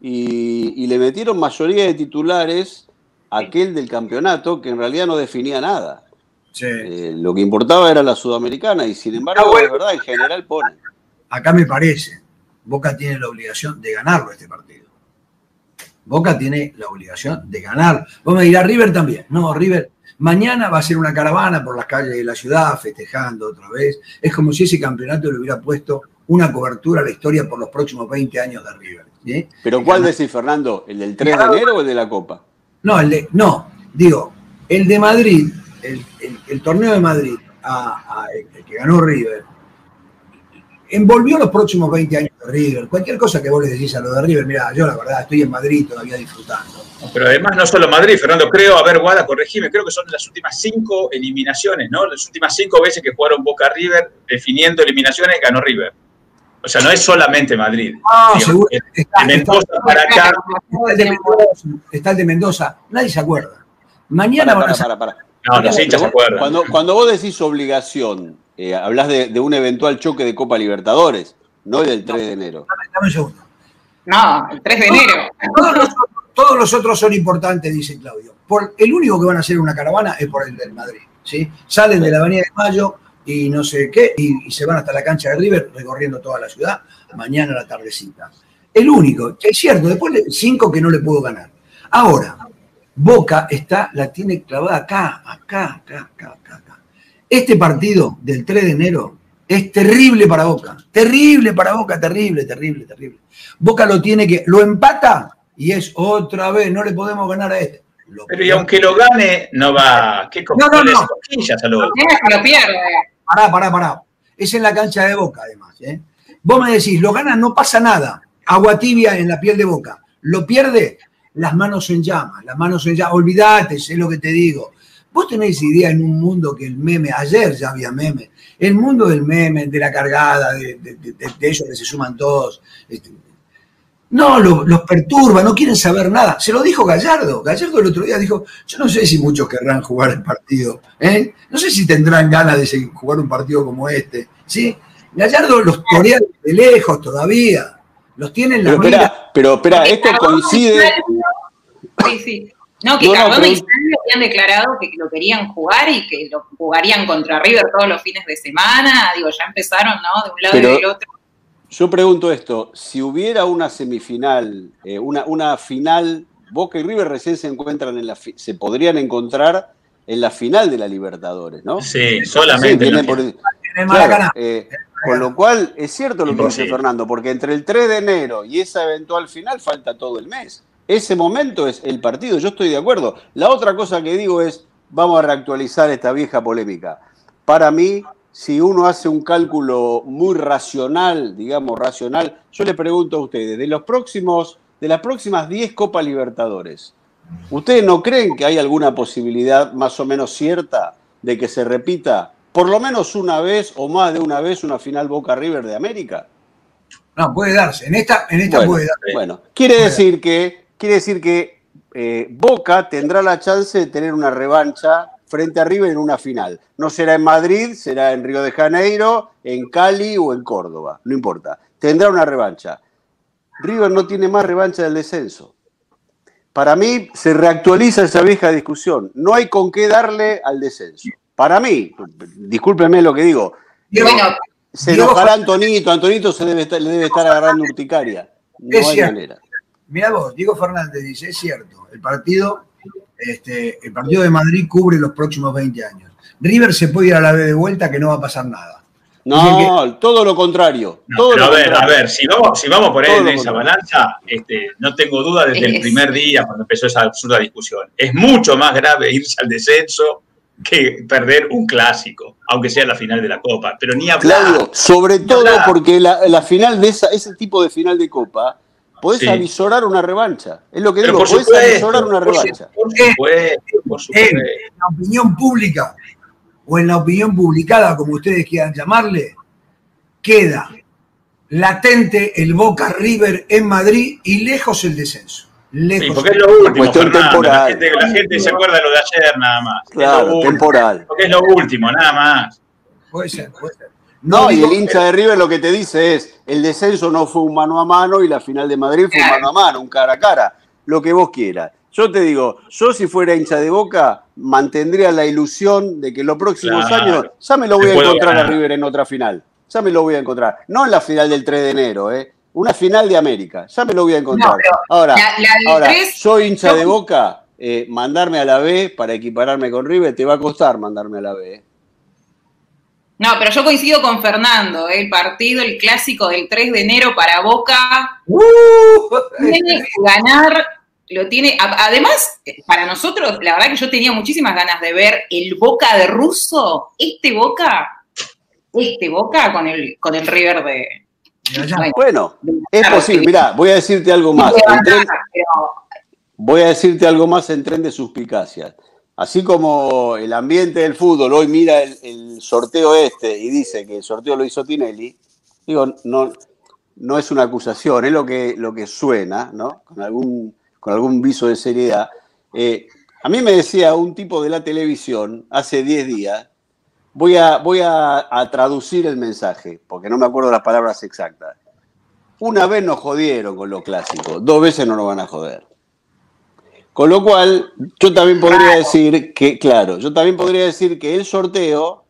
E: y, le metieron mayoría de titulares a aquel del campeonato que en realidad no definía nada. Eh, lo que importaba era la Sudamericana, y sin embargo, de verdad, en general ponen.
A: Acá me parece Boca tiene la obligación de ganarlo este partido. Boca tiene la obligación de ganar. Vos me dirás, River también. No, River, mañana va a ser una caravana por las calles de la ciudad festejando otra vez. Es como si ese campeonato le hubiera puesto una cobertura a la historia por los próximos 20 años de River.
E: ¿Pero cuál decís, Fernando? ¿El del 3 de enero o el de la Copa?
A: No, el de, no, digo, el de Madrid, el, torneo de Madrid, el que ganó River, envolvió los próximos 20 años de River. Cualquier cosa que vos le decís a lo de River, mira, yo la verdad estoy en Madrid todavía disfrutando.
B: Pero además no solo Madrid, Fernando, creo, a ver, Guada, corregime, creo que son las últimas cinco eliminaciones, ¿no? Las últimas cinco veces que jugaron Boca River, definiendo eliminaciones, ganó River. O sea, no es solamente Madrid.
A: Ah, seguro. Está, Mendoza para acá. Está el de Mendoza, nadie se acuerda. Mañana
E: para, para, para, No, los hinchas se acuerdan. Cuando, cuando vos decís obligación, eh, hablas de, un eventual choque de Copa Libertadores, no del 3 de enero.
C: Dame un segundo. No, el 3 de enero.
A: Todos los, otros son importantes, dice Claudio. Por, el único que van a hacer una caravana es por el del Madrid. ¿sí? Salen de la Avenida de Mayo y no sé qué, y, se van hasta la cancha de River recorriendo toda la ciudad mañana a la tardecita. El único, es cierto, después cinco que no le puedo ganar. Ahora, Boca está, la tiene clavada acá, acá, acá, acá, acá. Este partido del 3 de enero es terrible para Boca. Terrible para Boca, terrible, terrible, terrible. Boca lo tiene que, lo empata y es otra vez, no le podemos ganar a este.
B: Pero y aunque lo gane, no va. ¿Qué
A: no, no, no. Lo pierde. Pará, pará, pará. Es en la cancha de Boca, además. ¿eh? Vos me decís, lo gana, no pasa nada. Agua tibia en la piel de Boca. Lo pierde, las manos en llamas, las manos en llamas. Olvídate, sé lo que te digo. Vos tenés idea en un mundo que el meme, ayer ya había meme, el mundo del meme, de la cargada, de, ellos que se suman todos. Este, no, los perturba, no quieren saber nada. Se lo dijo Gallardo. Gallardo el otro día dijo, yo no sé si muchos querrán jugar el partido. ¿eh? No sé si tendrán ganas de jugar un partido como este. ¿sí? Gallardo los torea de lejos todavía. Los tiene en la
E: pero, espera, pero espera, esto coincide...
C: Sí, sí. No, que Cardona y Sandy habían declarado que lo querían jugar y que lo jugarían contra River todos los fines de semana. Digo, ya empezaron, ¿no? De un lado y del otro.
E: Yo pregunto esto, si hubiera una semifinal, eh, una, una final, Boca y River recién se encuentran en la se podrían encontrar en la final de la Libertadores, ¿no?
B: Sí, solamente.
E: Eh, con lo cual, es cierto lo que dice Fernando, porque entre el 3 de enero y esa eventual final falta todo el mes. Ese momento es el partido, yo estoy de acuerdo. La otra cosa que digo es, vamos a reactualizar esta vieja polémica. Para mí, si uno hace un cálculo muy racional, digamos racional, yo le pregunto a ustedes, de los próximos de las próximas 10 Copas Libertadores. ¿Ustedes no creen que hay alguna posibilidad más o menos cierta de que se repita por lo menos una vez o más de una vez una final Boca River de América?
A: No, puede darse. En esta, en esta
E: Bueno,
A: puede darse.
E: Bueno, quiere decir que, quiere decir que eh, Boca tendrá la chance de tener una revancha frente a River en una final. No será en Madrid, será en Río de Janeiro, en Cali o en Córdoba, no importa. Tendrá una revancha. River no tiene más revancha del descenso. Para mí se reactualiza esa vieja discusión. No hay con qué darle al descenso. Para mí, discúlpeme lo que digo,
A: Diego,
E: se
A: Diego
E: enojará Antonito, Antonito se debe estar- le debe estar agarrando urticaria. No
A: Es
E: hay
A: cierto.
E: manera.
A: Mirá vos, Diego Fernández dice, es cierto, el partido, este, el partido de Madrid cubre los próximos 20 años. River se puede ir a la B de vuelta que no va a pasar nada.
E: No, todo lo contrario.
B: No,
E: todo
B: pero
E: lo
B: a ver, a ver, si vamos, si vamos por ahí en esa balanza, este, no tengo duda desde el primer día cuando empezó esa absurda discusión. Es mucho más grave irse al descenso que perder un clásico, aunque sea la final de la Copa. Pero ni hablar.
E: Claudio, sobre todo
B: hablar.
E: porque la, la final de esa, ese tipo de final de Copa, podés
B: Sí.
E: avisorar una revancha. Es lo que
B: Pero
E: digo,
B: supuesto,
E: avisorar una revancha.
B: Por supuesto, por supuesto.
A: En la opinión pública o en la opinión publicada, como ustedes quieran llamarle, queda latente el Boca River en Madrid y lejos el descenso.
B: Sí,
A: Lejos.
B: porque es lo último,
E: cuestión
B: Fernando.
E: temporal.
B: La gente, la gente se acuerda de lo de ayer nada más. Es lo
E: Claro,
B: último,
E: temporal.
B: Porque es lo último, nada más.
A: Puede ser, puede ser.
E: No, y el hincha de River lo que te dice es, el descenso no fue un mano a mano y la final de Madrid fue un mano a mano, un cara a cara, lo que vos quieras. Yo te digo, yo si fuera hincha de Boca, mantendría la ilusión de que los próximos
B: Claro.
E: años ya me lo voy a encontrar a. River en otra final. Ya me lo voy a encontrar. No en la final del 3 de enero, ¿eh? Una final de América. Ya me lo voy a encontrar.
C: No,
E: ahora,
C: la- la del
E: ahora
C: tres-
E: yo hincha de Boca, eh, mandarme a la B para equipararme con River, te va a costar mandarme a la B. ¿eh?
C: No, pero yo coincido con Fernando, ¿eh? el partido, el clásico del 3 de enero para Boca,
A: ¡Uh!
C: tiene que ganar, lo tiene, además, para nosotros, la verdad que yo tenía muchísimas ganas de ver el Boca de Russo, este Boca, este Boca con el, con el River de... Bueno,
E: Bueno, es
C: Claro,
E: posible. Mirá, voy a decirte algo más.
C: ganar, pero
E: voy a decirte algo más en tren de suspicacias. Así como el ambiente del fútbol hoy mira el, sorteo este y dice que el sorteo lo hizo Tinelli, digo, no, no es una acusación, es lo que, lo que suena, ¿no? Con algún, con algún viso de seriedad. Eh, a mí me decía un tipo de la televisión hace 10 días, voy, a, voy a traducir el mensaje, porque no me acuerdo las palabras exactas. Una vez nos jodieron con lo clásico, dos veces no nos van a joder. Con lo cual, yo también podría decir que, claro, yo también podría decir que el sorteo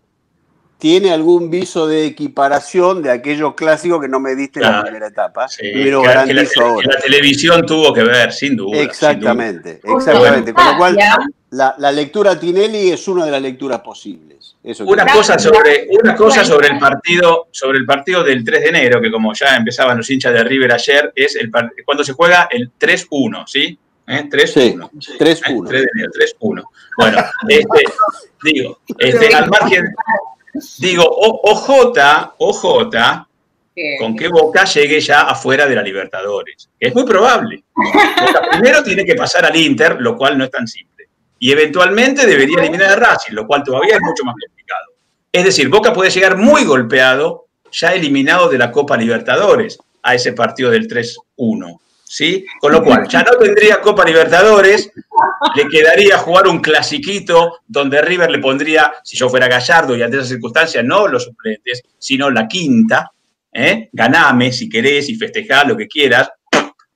E: tiene algún viso de equiparación de aquellos clásicos que no me diste en la
B: Claro.
E: primera etapa.
B: Sí,
E: y me lo
B: que- la,
E: garantizo
B: que
E: ahora.
B: la televisión tuvo que ver, sin duda.
E: Exactamente, exactamente. Con lo cual,
C: ventaja.
E: la, la lectura Tinelli es una de las lecturas posibles. Eso
B: Una cosa sobre, una cosa sobre el partido, sobre el partido del 3 de enero, que como ya empezaban los hinchas de River ayer, es el par- cuando se juega el 3-1, ¿sí? ¿Eh? 3-1.
E: Sí, 3-1.
B: Eh, 3 de enero, 3-1. Bueno, (laughs) este, digo, este, al margen, digo, o- OJ, OJ, con que Boca llegue ya afuera de la Libertadores. Es muy probable. Boca primero tiene que pasar al Inter, lo cual no es tan simple. Y eventualmente debería eliminar a Racing, lo cual todavía es mucho más complicado. Es decir, Boca puede llegar muy golpeado, ya eliminado de la Copa Libertadores, a ese partido del 3-1. ¿Sí? Con lo cual, ya no tendría Copa Libertadores, le quedaría jugar un clasiquito donde River le pondría, si yo fuera Gallardo y ante esas circunstancias, no los suplentes, sino la quinta, ¿eh? ganame si querés y festejá lo que quieras.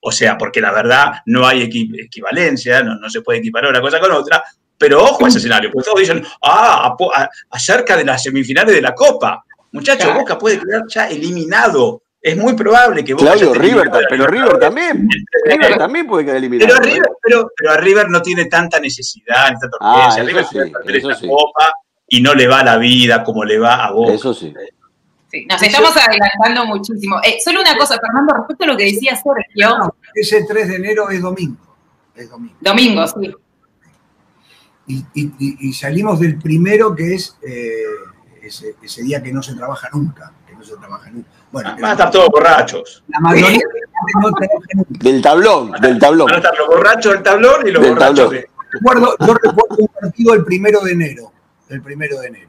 B: O sea, porque la verdad no hay equi- equivalencia, no, no se puede equiparar una cosa con otra. Pero ojo a ese escenario, porque todos dicen, ah, a po- a- acerca de las semifinales de la Copa. Muchachos. Boca puede quedar ya eliminado. Es muy probable que Boca
E: Claudio, River, pero River también. River también puede quedar eliminado.
B: Pero a,
E: ¿eh?
B: River, pero, pero a River no tiene tanta necesidad, ni tanta
E: Ah,
B: urgencia.
E: eso
B: River
E: sí,
B: puede esta
E: sí.
B: copa y no le va la vida como le va a Boca.
E: Eso sí.
C: sí, nos estamos adelantando muchísimo. Eh, solo una cosa, Fernando, respecto a lo que decía Sergio,
A: No, ese 3 de enero es domingo. Es domingo.
C: domingo, sí.
A: Y, y- y- y salimos del primero que es eh, ese, ese día que no se trabaja nunca. Que no se trabaja nunca. Bueno,
B: Van a estar todos borrachos.
A: la mayoría, (laughs)
E: Del tablón, del tablón.
B: Van a estar los borrachos del tablón y los
E: Del
B: borrachos
E: tablón.
B: de.
A: Recuerdo- yo recuerdo un partido el primero de enero. El primero de enero.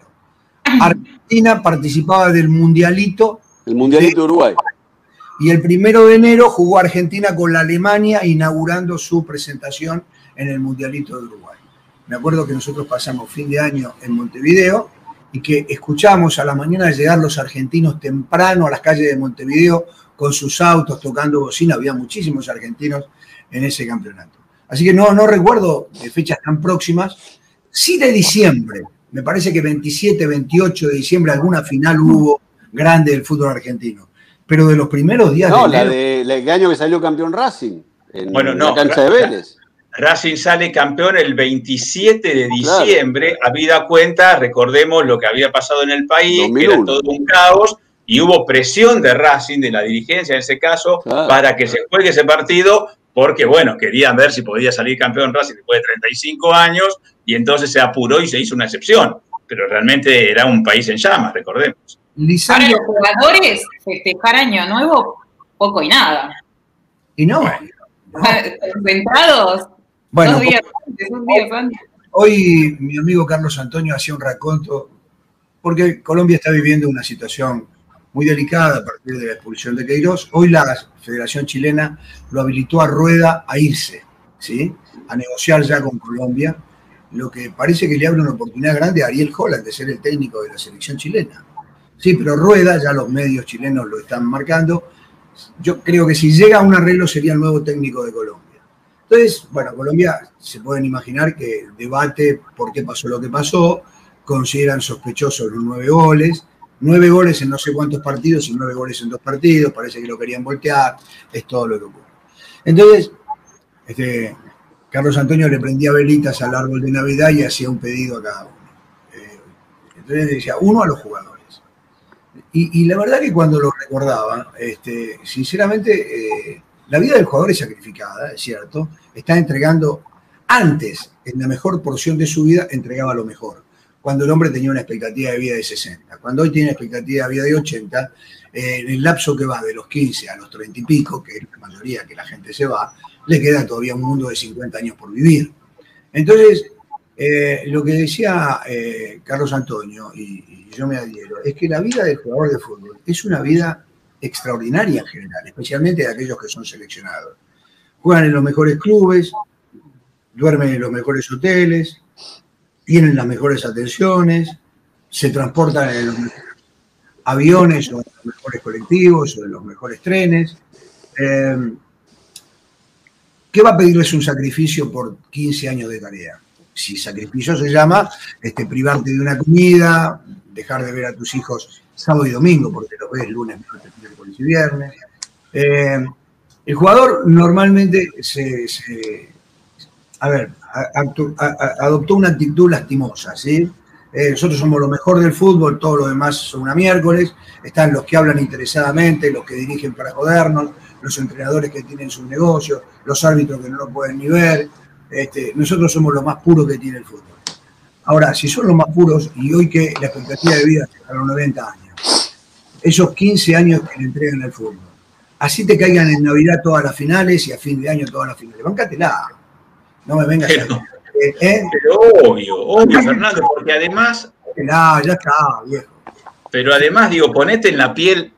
A: Argentina participaba del Mundialito
E: El Mundialito de Uruguay.
A: y el primero de enero jugó Argentina con la Alemania inaugurando su presentación en el Mundialito de Uruguay. Me acuerdo que nosotros pasamos fin de año en Montevideo y que escuchamos a la mañana llegar los argentinos temprano a las calles de Montevideo con sus autos tocando bocina. Había muchísimos argentinos en ese campeonato. Así que no, no recuerdo de fechas tan próximas. Sí de diciembre. Me parece que 27, 28 de diciembre alguna final hubo grande del fútbol argentino. Pero de los primeros días
E: No,
A: de
E: la
A: enero,
E: de la- el año que salió campeón Racing. En
B: Bueno, no,
E: la cancha de Vélez.
B: Racing sale campeón el 27 de diciembre, habida cuenta, recordemos lo que había pasado en el país, que era
E: 2001.
B: todo un caos, y hubo presión de Racing, de la dirigencia en ese caso,
E: Claro.
B: para que se juegue ese partido, porque bueno, querían ver si podía salir campeón Racing después de 35 años, y entonces se apuró y se hizo una excepción. Pero realmente era un país en llamas, recordemos.
C: Para
A: Lisandro,
C: los jugadores, festejar Año Nuevo, poco y nada.
A: y no,
C: Concentrados,
A: bueno,
C: días antes,
A: hoy mi amigo Carlos Antonio hacía un raconto, porque Colombia está viviendo una situación muy delicada a partir de la expulsión de Queiroz. Hoy la Federación Chilena lo habilitó a Rueda a irse, ¿sí? a negociar ya con Colombia, lo que parece que le abre una oportunidad grande a Ariel Holland de ser el técnico de la selección chilena. Sí, pero Rueda, ya los medios chilenos lo están marcando, yo creo que si llega a un arreglo sería el nuevo técnico de Colombia. Entonces, bueno, Colombia se pueden imaginar que debate por qué pasó lo que pasó, consideran sospechosos los nueve goles, nueve goles en no sé cuántos partidos y nueve goles en dos partidos, parece que lo querían voltear, es todo lo que ocurre. Entonces, este, Carlos Antonio le prendía velitas al árbol de Navidad y hacía un pedido a cada uno. Eh, entonces decía, uno a los jugadores. Y, la verdad que cuando lo recordaba, este, sinceramente, eh, la vida del jugador es sacrificada, es cierto, está entregando antes, en la mejor porción de su vida, entregaba lo mejor. Cuando el hombre tenía una expectativa de vida de 60. Cuando hoy tiene expectativa de vida de 80, eh, en el lapso que va de los 15 a los 30 y pico, que es la mayoría que la gente se va, le queda todavía un mundo de 50 años por vivir. Entonces, eh, lo que decía eh, Carlos Antonio, y, y yo me adhiero, es que la vida del jugador de fútbol es una vida extraordinaria en general, especialmente de aquellos que son seleccionados. Juegan en los mejores clubes, duermen en los mejores hoteles, tienen las mejores atenciones, se transportan en los aviones o en los mejores colectivos o en los mejores trenes. Eh, ¿Qué va a pedirles un sacrificio por 15 años de tarea? Si sacrificio se llama este, privarte de una comida, dejar de ver a tus hijos sábado y domingo, porque los ves lunes, miércoles y viernes. Eh, el jugador normalmente se, a ver, adoptó una actitud lastimosa, ¿sí? Eh, nosotros somos lo mejor del fútbol, todo lo demás son una miércoles, están los que hablan interesadamente, los que dirigen para jodernos, los entrenadores que tienen sus negocios, los árbitros que no lo pueden ni ver. Este, nosotros somos lo más puro que tiene el fútbol. Ahora, si son los más puros, y hoy que la expectativa de vida es a los 90 años, esos 15 años que le entregan al fútbol, así te caigan en Navidad todas las finales y a fin de año todas las finales. Bancatela. No me vengas
B: Pero-
A: a... Eh, eh,
B: Pero obvio, obvio, Fernando, porque además
A: bancatela, ya está, viejo.
B: Pero además, digo, ponete en la piel.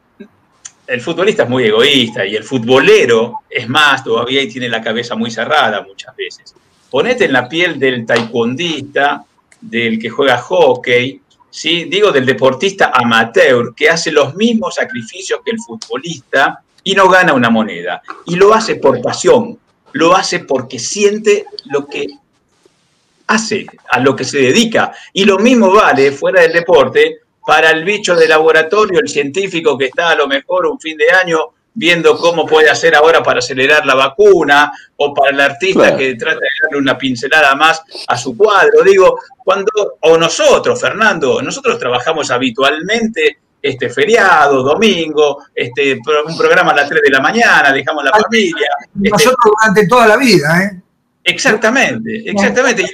B: El futbolista es muy egoísta y el futbolero es más todavía y tiene la cabeza muy cerrada muchas veces. Ponete en la piel del taekwondista, del que juega hockey, ¿sí? digo del deportista amateur que hace los mismos sacrificios que el futbolista y no gana una moneda. Y lo hace por pasión, lo hace porque siente lo que hace, a lo que se dedica. Y lo mismo vale fuera del deporte para el bicho de laboratorio, el científico que está a lo mejor un fin de año viendo cómo puede hacer ahora para acelerar la vacuna, o para el artista
E: Claro.
B: que trata de darle una pincelada más a su cuadro. Digo, cuando, o nosotros, Fernando, nosotros trabajamos habitualmente este feriado, domingo, este, un programa a las 3 de la mañana, dejamos la familia. este,
A: Nosotros durante toda la vida, ¿eh?
B: Exactamente, exactamente.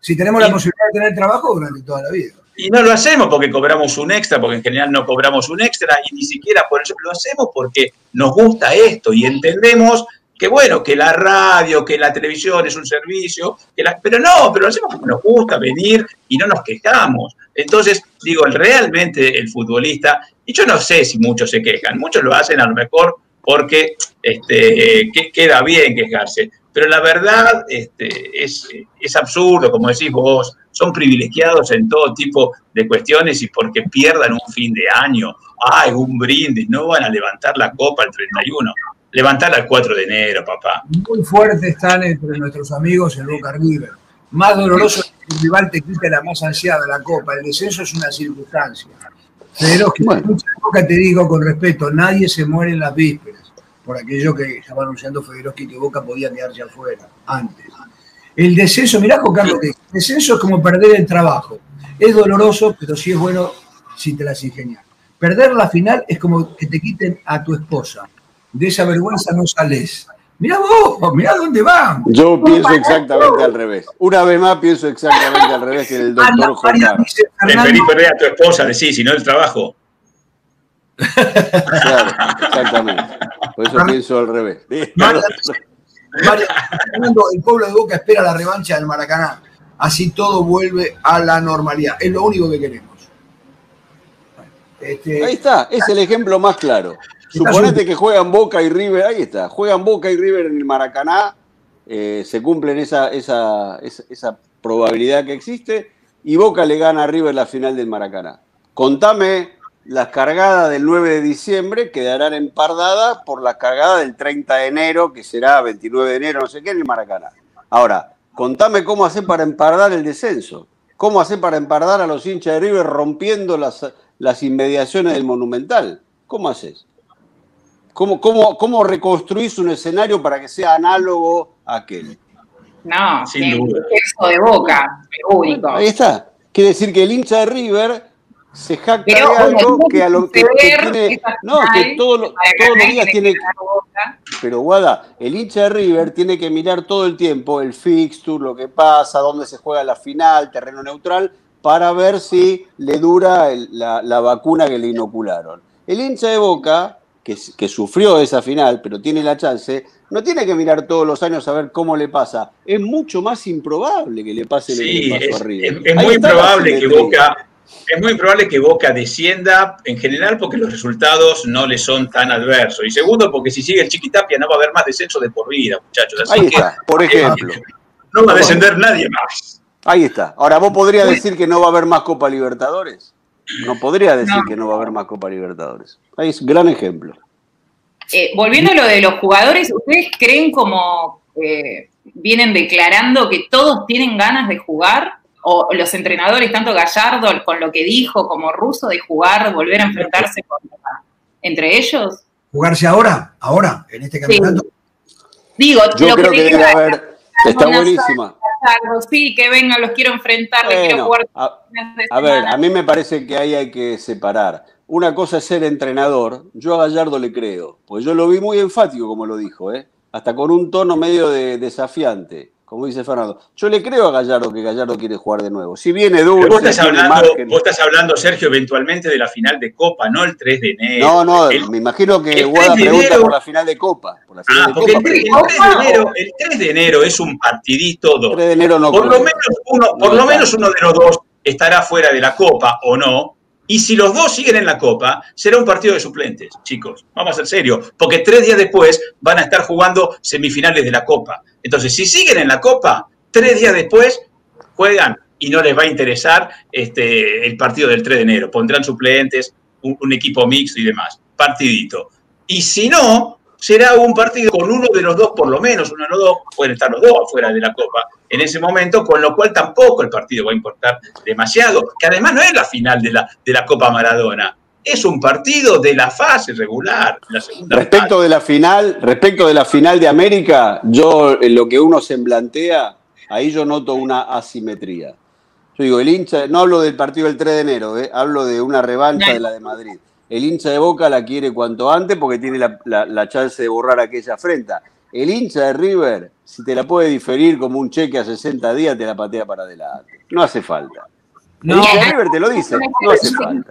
A: Si tenemos la posibilidad de tener trabajo durante toda la vida.
B: Y no lo hacemos porque cobramos un extra, porque en general no cobramos un extra, y ni siquiera por eso lo hacemos porque nos gusta esto y entendemos que bueno, que la radio, que la televisión es un servicio, pero no, pero lo hacemos porque nos gusta venir y no nos quejamos. Entonces, digo, realmente el futbolista, y yo no sé si muchos se quejan, muchos lo hacen a lo mejor porque este, que queda bien quejarse, pero la verdad este, es, es absurdo, como decís vos, son privilegiados en todo tipo de cuestiones y porque pierdan un fin de año, ay, un brindis, no van a levantar la copa el 31, levantarla el 4 de enero, papá.
A: Muy fuerte están entre nuestros amigos el Boca River. Más doloroso es que el rival te quite la más ansiada, la copa. El descenso es una circunstancia. Pero que bueno. Boca te digo con respeto, nadie se muere en las vísperas. Por aquello que estaba anunciando Federoski que Boca podía quedarse afuera antes. El descenso, mirá, Juan Carlos, el descenso es como perder el trabajo. Es doloroso, pero sí es bueno si te las ingenias. Perder la final es como que te quiten a tu esposa. De esa vergüenza no sales. Mirá vos, mirá dónde van.
E: Yo pienso exactamente al revés. Una vez más pienso exactamente al revés que el doctor Juan Carlos.
B: Preferí perder a tu esposa, decís, si no el trabajo. (laughs)
E: Claro, exactamente. Por eso pienso al revés.
A: el pueblo de Boca espera la revancha del Maracaná. Así todo vuelve a la normalidad. Es lo único que queremos.
E: Este, ahí está, es el ejemplo más claro. Suponete que juegan Boca y River, ahí está, juegan Boca y River en el Maracaná, eh, se cumplen esa, esa, esa, esa, probabilidad que existe, y Boca le gana a River la final del Maracaná. Contame las cargadas del 9 de diciembre quedarán empardadas por las cargadas del 30 de enero, que será 29 de enero, no sé qué, en el Maracaná. Ahora, contame cómo hacer para empardar el descenso. ¿Cómo hacer para empardar a los hinchas de River rompiendo las, las inmediaciones del Monumental? ¿Cómo haces? ¿Cómo, cómo, ¿Cómo reconstruís un escenario para que sea análogo a aquel?
C: No, sin duda. Eso de boca, único.
E: Ahí está. Quiere decir que el hincha de River se jacta pero, de algo que a lo que, que tiene. No, que todo, todos los días tiene. Pero Guada, el hincha de River tiene que mirar todo el tiempo el fixture, lo que pasa, dónde se juega la final, terreno neutral, para ver si le dura el, la, la, vacuna que le inocularon. El hincha de Boca, que, que, sufrió esa final, pero tiene la chance, no tiene que mirar todos los años a ver cómo le pasa. Es mucho más improbable que le pase
B: sí,
E: lo que le pasó
B: es,
E: a River.
B: Es, es muy probable que Boca es muy probable que Boca descienda en general porque los resultados no le son tan adversos. Y segundo, porque si sigue el Chiquitapia no va a haber más descenso de por vida, muchachos. Así
E: Ahí
B: que,
E: está, por ejemplo.
B: Eh, no va a descender nadie más.
E: Ahí está. Ahora, ¿vos podrías decir que no va a haber más Copa Libertadores? No podría decir no. que no va a haber más Copa Libertadores. Ahí es un gran ejemplo.
C: Eh, volviendo a lo de los jugadores, ¿ustedes creen como eh, vienen declarando que todos tienen ganas de jugar? O los entrenadores, tanto Gallardo con lo que dijo como Russo, de jugar, volver a enfrentarse entre ellos?
A: ¿Jugarse ahora? ¿Ahora? ¿En este campeonato?
C: Sí. Digo,
E: yo
C: lo
E: creo
C: que,
E: que debe haber. Está buenísima.
C: Gallardo, sí, que vengan, los quiero enfrentar, bueno, quiero jugar.
E: A, a ver, a mí me parece que ahí hay que separar. Una cosa es ser entrenador. Yo a Gallardo le creo, pues yo lo vi muy enfático, como lo dijo, ¿eh? hasta con un tono medio de desafiante como dice Fernando. Yo le creo a Gallardo que Gallardo quiere jugar de nuevo. Si viene dulce,
B: vos estás, hablando, margen... vos estás hablando, Sergio, eventualmente de la final de Copa, no el 3 de enero.
E: No, no, el, me imagino que Guada pregunta enero... por la final de Copa. Por la final
B: ah, de porque Copa, el, 3, el, 3 de enero, el 3 de enero es un partidito.
E: El 3 de enero no
B: por lo menos uno, por no lo menos uno de los dos estará fuera de la Copa o no. Y si los dos siguen en la Copa, será un partido de suplentes, chicos. Vamos a ser serios. Porque tres días después van a estar jugando semifinales de la Copa. Entonces, si siguen en la Copa, tres días después juegan y no les va a interesar este, el partido del 3 de enero. Pondrán suplentes, un, un, equipo mixto y demás. Partidito. Y si no, será un partido con uno de los dos, por lo menos, uno de los dos, pueden estar los dos afuera de la Copa en ese momento, con lo cual tampoco el partido va a importar demasiado, que además no es la final de la, de la Copa Maradona. Es un partido de la fase regular. La
E: respecto fase. de la final, respecto de la final de América, yo en lo que uno se plantea, ahí yo noto una asimetría. Yo digo, el hincha, no hablo del partido del 3 de enero, eh, hablo de una revancha de la de Madrid. El hincha de Boca la quiere cuanto antes porque tiene la, la, la chance de borrar aquella afrenta. El hincha de River si te la puede diferir como un cheque a 60 días, te la patea para adelante. No hace falta.
A: No,
E: River te lo dice, no hace falta.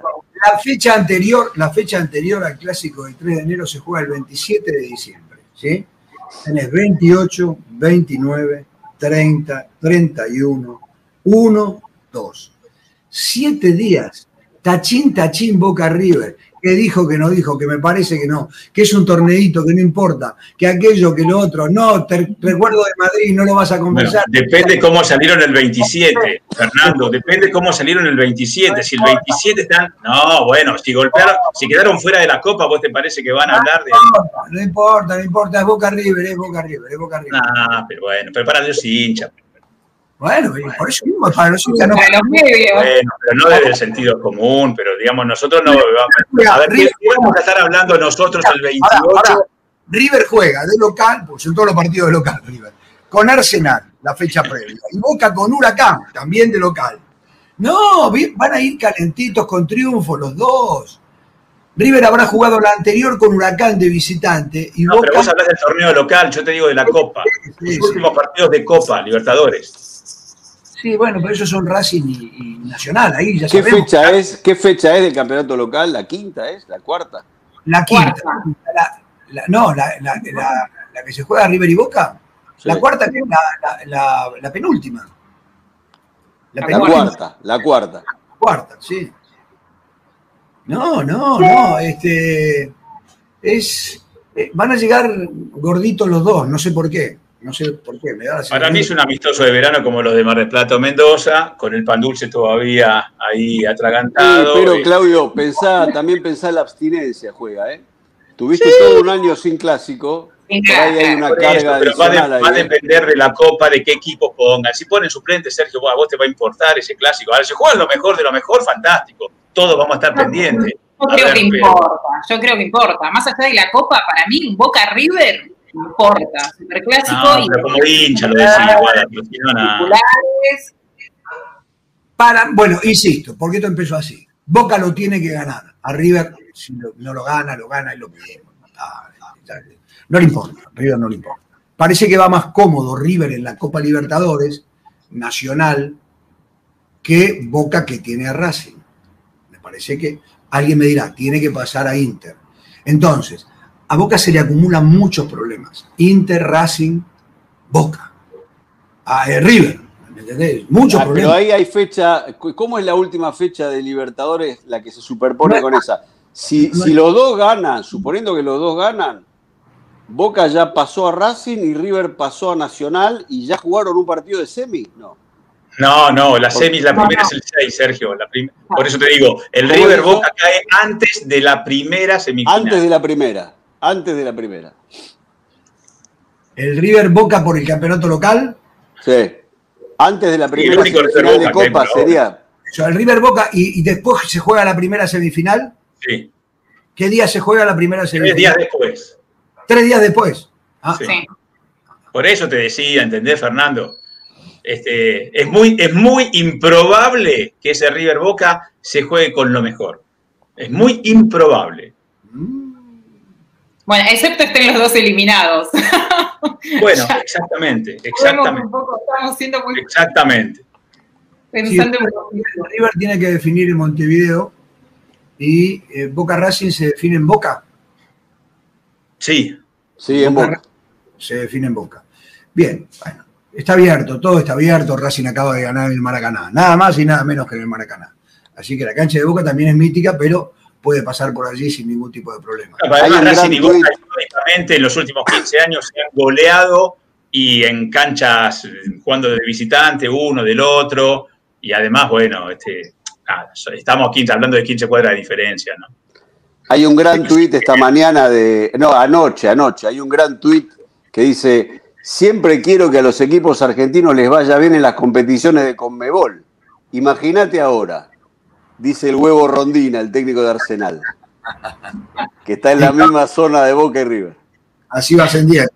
A: La fecha anterior, la fecha anterior al clásico del 3 de enero se juega el 27 de diciembre, ¿sí? Tenés 28, 29, 30, 31, 1, 2. Siete días. Tachín, tachín, Boca River que dijo, que no dijo, que me parece que no, que es un torneito, que no importa, que aquello, que lo otro, no, te recuerdo de Madrid, no lo vas a conversar.
B: depende cómo salieron el 27, Fernando, depende cómo salieron el 27. Si el 27 están, no, bueno, si golpearon, si quedaron fuera de la Copa, ¿vos te parece que van a hablar de...?
A: No importa, no importa, es Boca River, es Boca River, es Boca River.
B: Ah, pero bueno, pero para Dios hincha.
A: Bueno, por eso mismo, para los hinchas
C: no. Para los medios.
B: Bueno, pero no desde el sentido común, pero digamos, nosotros no. A ver, ¿qué podemos estar hablando nosotros el 28?
A: River juega de local, pues son todos los partidos de local, River, con Arsenal, la fecha previa, y Boca con Huracán, también de local. No, van a ir calentitos con triunfo los dos. River habrá jugado la anterior con Huracán de visitante. Y
B: no, pero vos hablas del torneo local, yo te digo de la Copa. los últimos partidos de Copa, Libertadores.
A: Sí, bueno, pero eso son Racing y, Nacional, ahí ya
E: ¿Qué Fecha es, ¿Qué fecha es del campeonato local? ¿La quinta es? ¿La cuarta?
A: La quinta. no, la, que se juega River y Boca. La cuarta es la, penúltima.
E: La, cuarta, la cuarta.
A: La cuarta, sí. No, no, no, este es eh, van a llegar gorditos los dos, no sé por qué. No sé por qué, me da
B: Para mí es un amistoso de verano como los de Mar del Plata o Mendoza, con el pan dulce todavía ahí atragantado.
E: pero Claudio, pensá, también pensá la abstinencia juega, ¿eh? Tuviste todo un año sin clásico, por ahí hay una carga
B: pero va, a depender de la copa, de qué equipo pongan. Si ponen suplente, Sergio, a vos te va a importar ese clásico. Ahora, si juegan lo mejor de lo mejor, fantástico. Todos vamos a estar pendientes.
C: Yo creo que importa, yo creo que importa. Más allá de la copa, para mí, Boca River importa. Superclásico no,
B: y. como hincha lo decía, igual,
A: Para, bueno, insisto, porque esto empezó así. Boca lo tiene que ganar. A River, si no lo gana, lo gana y lo pide. No le importa, River no le importa. Parece que va más cómodo River en la Copa Libertadores Nacional que Boca que tiene a Racing. Me parece que alguien me dirá, tiene que pasar a Inter. Entonces, a Boca se le acumulan muchos problemas. Inter, Racing, Boca. A eh, River, ¿me entendés? Muchos problemas.
E: Pero ahí hay fecha, ¿cómo es la última fecha de Libertadores la que se superpone con esa? Si, si los dos ganan, suponiendo que los dos ganan, Boca ya pasó a Racing y River pasó a Nacional y ya jugaron un partido de semi, no.
B: No, no, la semi, la primera es el 6, Sergio. por eso te digo, el River Boca cae antes de la primera semifinal.
E: Antes de la primera. Antes de la primera.
A: ¿El River Boca por el campeonato local?
E: Sí. Antes de la primera semifinal de Copa sería.
A: el River Boca y, después se juega la primera semifinal.
B: Sí.
A: ¿Qué día se juega la primera semifinal?
B: Tres días después.
A: Tres días después.
B: Ah. Sí. Por eso te decía, ¿entendés, Fernando? Este, es, muy, es muy improbable que ese River Boca se juegue con lo mejor. Es muy improbable. Mm.
C: Bueno, excepto estén los dos eliminados. (laughs)
B: Bueno, exactamente, exactamente.
C: estamos siendo muy...
B: Exactamente.
A: Pensando en... River tiene que definir en Montevideo y eh, Boca Racing se define en Boca.
B: Sí.
E: Sí, en Boca.
A: Se define en Boca. Bien, bueno, está abierto, todo está abierto. Racing acaba de ganar en el Maracaná. Nada más y nada menos que en el Maracaná. Así que la cancha de Boca también es mítica, pero puede pasar por allí sin ningún tipo de problema.
B: Además, Racing y Boca en los últimos 15 años se han goleado y en canchas jugando de visitante uno del otro y además, bueno, este, estamos hablando de 15 cuadras de diferencia, ¿no?
E: Hay un gran tuit esta mañana de, no, anoche, anoche, hay un gran tuit que dice, siempre quiero que a los equipos argentinos les vaya bien en las competiciones de Conmebol. Imagínate ahora, dice el huevo Rondina, el técnico de Arsenal, que está en la misma zona de Boca y River.
A: Así va ascendiendo.